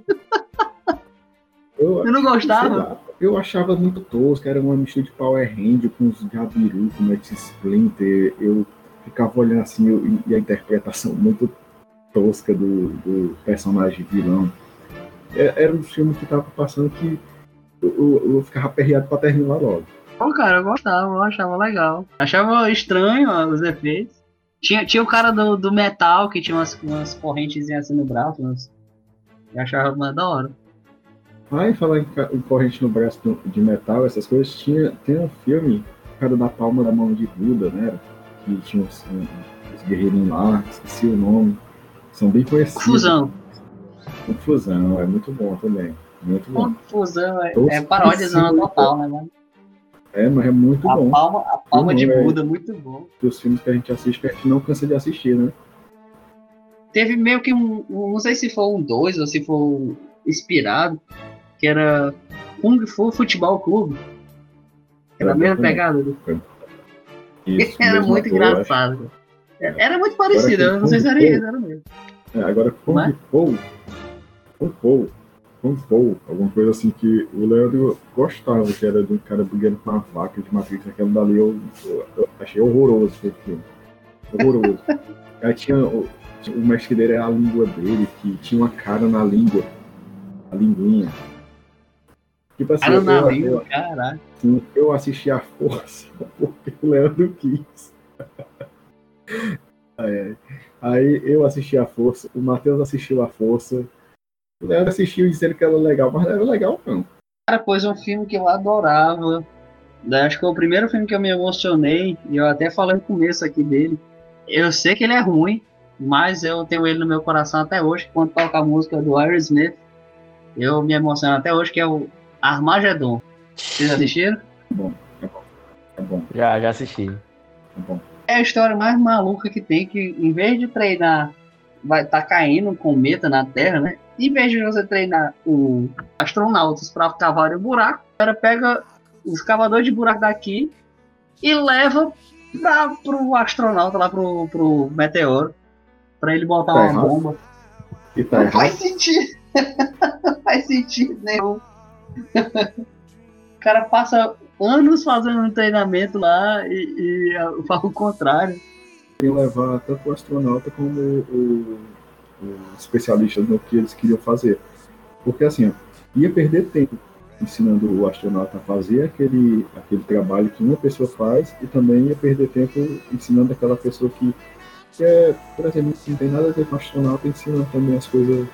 D: Eu,
A: Eu não gostava.
D: lá, eu achava muito tosco, era uma mistura de Power Ranger com os Gabiru, com Max Splinter. Eu ficava olhando assim e a interpretação muito tosca do, do personagem vilão. É, era um filme que tava passando que eu, eu, eu ficava aperreado pra terminar logo.
A: Pô, cara, eu gostava, eu achava legal. Achava estranho ó, os efeitos. Tinha, tinha o cara do, do metal que tinha umas, umas correntes assim no braço. Umas... Eu achava mais da hora.
D: Ah, e falar em, em, corrente no braço de metal, essas coisas, tinha, tem um filme, o cara da palma da mão de Buda, né? Que tinha uns, uns guerreirinhos lá, esqueci o nome. São bem conhecidos.
A: Confusão.
D: Confusão, é muito bom também. Muito bom.
A: Confusão, é, é paródia total, né, mano?
D: É, mas é muito
A: a
D: bom.
A: Palma, a palma de é Buda, muito bom.
D: Os filmes que a gente assiste, que a gente não cansa de assistir, né?
A: Teve meio que um. Não sei se foi um dois ou se foi inspirado, que era Kung Fu Futebol Clube. Era a mesma pegada. Do... Isso, era muito ator, engraçado. Era muito parecido, eu não sei se era isso, era mesmo.
D: É, agora Kung Fu. Kung Fu Kung Fu, alguma coisa assim que o Leandro gostava, que era de um cara brigando com uma vaca de Matrix, aquela dali eu, eu, eu achei horroroso filme. Horroroso. Aí tinha o, o mestre dele era a língua dele, que tinha uma cara na língua. A linguinha.
A: Tipo assim, eu, língua, caralho.
D: Sim, eu assisti a força porque o Leandro quis. aí, aí eu assisti a força, o Matheus assistiu a força. O Leandro assistiu dizendo que era legal, mas não era legal, não.
A: Cara, pois um filme que eu adorava. Acho que foi o primeiro filme que eu me emocionei, e eu até falei no começo aqui dele. Eu sei que ele é ruim, mas eu tenho ele no meu coração até hoje. Quando toca a música do Aerosmith, eu me emociono até hoje, que é o Armagedon. Vocês assistiram?
D: É bom, é bom. É bom.
E: Já, já assisti.
D: É bom.
A: É a história mais maluca que tem, que em vez de treinar, vai estar tá caindo um cometa na Terra, né? em vez de você treinar o astronautas para cavar o buraco, o cara pega os cavadores de buraco daqui e leva para pro astronauta lá pro, pro meteoro para ele botar tá uma errado. bomba.
D: E tá
A: não faz sentido. não faz sentido nenhum. O cara passa anos fazendo um treinamento lá e, e faz o contrário.
D: Tem levar tanto o astronauta como o, especialistas no que eles queriam fazer. Porque assim, ia perder tempo ensinando o astronauta a fazer aquele, aquele trabalho que uma pessoa faz e também ia perder tempo ensinando aquela pessoa que, que é, por exemplo, não tem nada a ver com astronauta, ensina também as coisas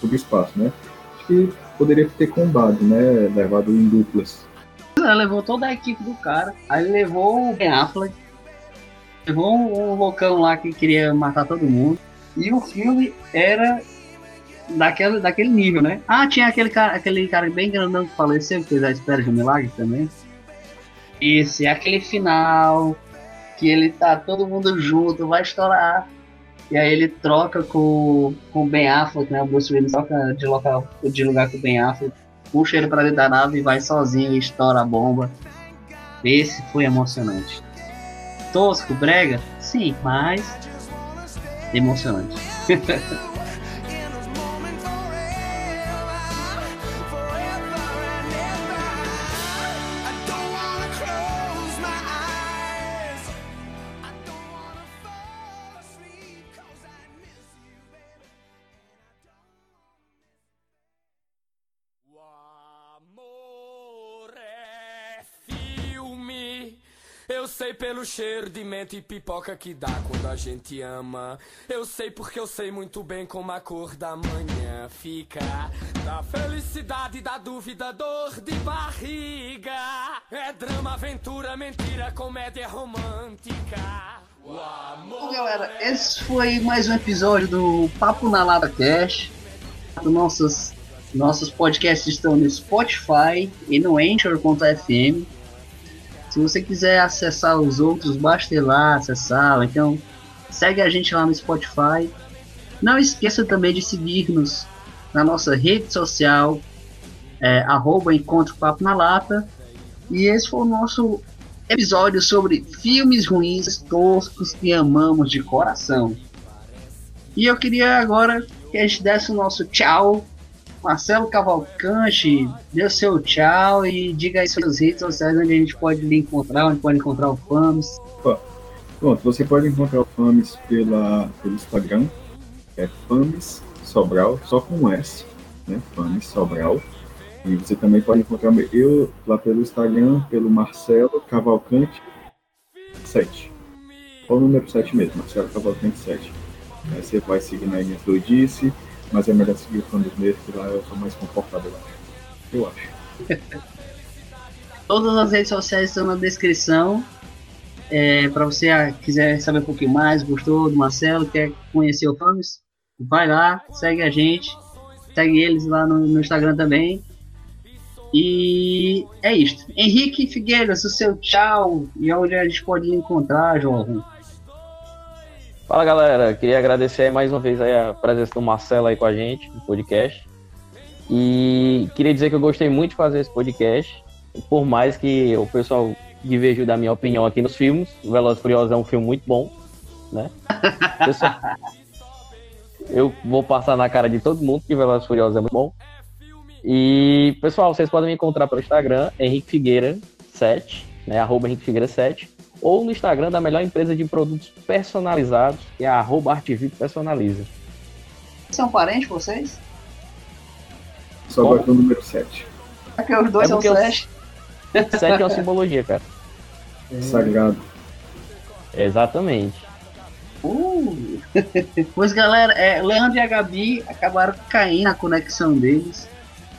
D: sobre espaço, né? Acho que poderia ter combado, né? Levado em duplas.
A: Ela levou toda a equipe do cara, aí levou o Ben Affleck, levou um loucão lá que queria matar todo mundo. E o filme era daquele, daquele nível, né? Ah, tinha aquele cara, aquele cara bem grandão que faleceu, que fez a espera de um milagre também. Esse, aquele final, que ele tá todo mundo junto, vai estourar. E aí ele troca com, com o Ben Affleck, né? O Bruce Willis troca de, local, de lugar com o Ben Affleck, puxa ele pra dentro da nave e vai sozinho e estoura a bomba. Esse foi emocionante. Tosco, brega? Sim, mas emocionante.
I: sei pelo cheiro de menta e pipoca que dá quando a gente ama. Eu sei porque eu sei muito bem como a cor da manhã fica. Da felicidade, da dúvida, dor de barriga. É drama, aventura, mentira, comédia romântica.
A: Bom, galera, esse foi mais um episódio do Papo na Lata Cash. Nossos, nossos podcasts estão no Spotify e no Anchor.fm. Se você quiser acessar os outros, basta ir lá acessar. Então, segue a gente lá no Spotify. Não esqueça também de seguir-nos na nossa rede social, é, arroba Encontro Papo na Lata. E esse foi o nosso episódio sobre filmes ruins, toscos que amamos de coração. E eu queria agora que a gente desse o nosso tchau Marcelo Cavalcante, dê seu tchau e diga aí suas redes sociais onde a gente pode lhe encontrar, onde pode encontrar o FAMS.
D: Pronto, você pode encontrar o FAMS pela, pelo Instagram, é FAMS Sobral, só com S, né? FAMS Sobral. E você também pode encontrar eu lá pelo Instagram, pelo Marcelo Cavalcante 7. Ou o número 7 mesmo, Marcelo Cavalcante 7. Aí você vai seguir na Inês Dodice, mas é melhor seguir o fã dos meses, que lá eu sou mais confortável, eu acho.
A: Todas as redes sociais estão na descrição. É, para você ah, quiser saber um pouquinho mais, gostou do Marcelo, quer conhecer o Fames, vai lá, segue a gente, segue eles lá no, no Instagram também. E é isso. Henrique Figueiras, o seu tchau e onde a gente pode encontrar, jovem.
E: Fala galera, queria agradecer mais uma vez a presença do Marcelo aí com a gente no podcast. E queria dizer que eu gostei muito de fazer esse podcast, por mais que o pessoal divergiu da minha opinião aqui nos filmes. O Veloz Furioso é um filme muito bom, né? Pessoal, eu vou passar na cara de todo mundo que Veloz Furioso é muito bom. E, pessoal, vocês podem me encontrar pelo Instagram, Henrique Figueira 7, né? Arroba Henrique Figueira 7 ou no Instagram da melhor empresa de produtos personalizados, que é a Artvic Personaliza.
A: São parentes vocês?
D: Só agora o número 7.
A: É porque os dois é são 7.
E: 7 é uma simbologia, cara.
D: Sagrado.
E: Exatamente.
A: Uh. pois galera, é, Leandro e a Gabi acabaram caindo na conexão deles.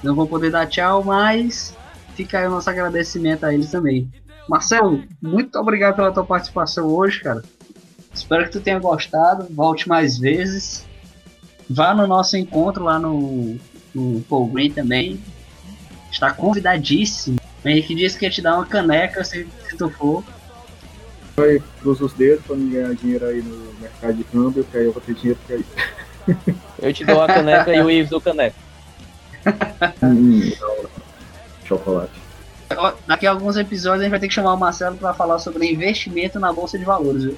A: Não vou poder dar tchau, mas fica aí o nosso agradecimento a eles também. Marcelo, muito obrigado pela tua participação hoje, cara. Espero que tu tenha gostado. Volte mais vezes. Vá no nosso encontro lá no, no Paul Green também. Está convidadíssimo. O Henrique disse que ia te dar uma caneca se, se tu for.
D: Vai cruza os dedos para não ganhar dinheiro aí no mercado de câmbio, que aí eu vou ter dinheiro pra
E: ir. Eu te dou a caneca e o Ives do caneca.
D: hum, chocolate.
A: Daqui a alguns episódios a gente vai ter que chamar o Marcelo para falar sobre investimento na bolsa de valores, viu?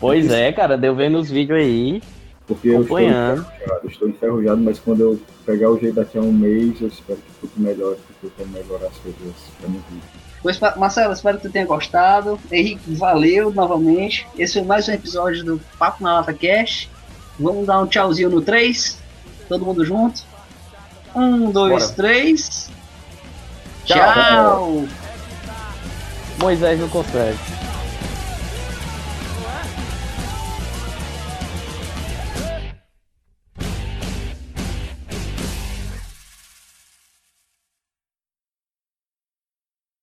E: Pois é, cara, deu vendo os vídeos aí.
D: Porque eu estou enferrujado, estou enferrujado, mas quando eu pegar o jeito daqui a um mês, eu espero que tudo melhore, que eu tenha melhorar as coisas pra minha vida.
A: Pois, Marcelo, espero que tu tenha gostado. Henrique, valeu novamente. Esse foi mais um episódio do Papo na Lata Cash. Vamos dar um tchauzinho no 3. Todo mundo junto. Um, dois, Bora. três. Tchau.
E: Moisés não consegue.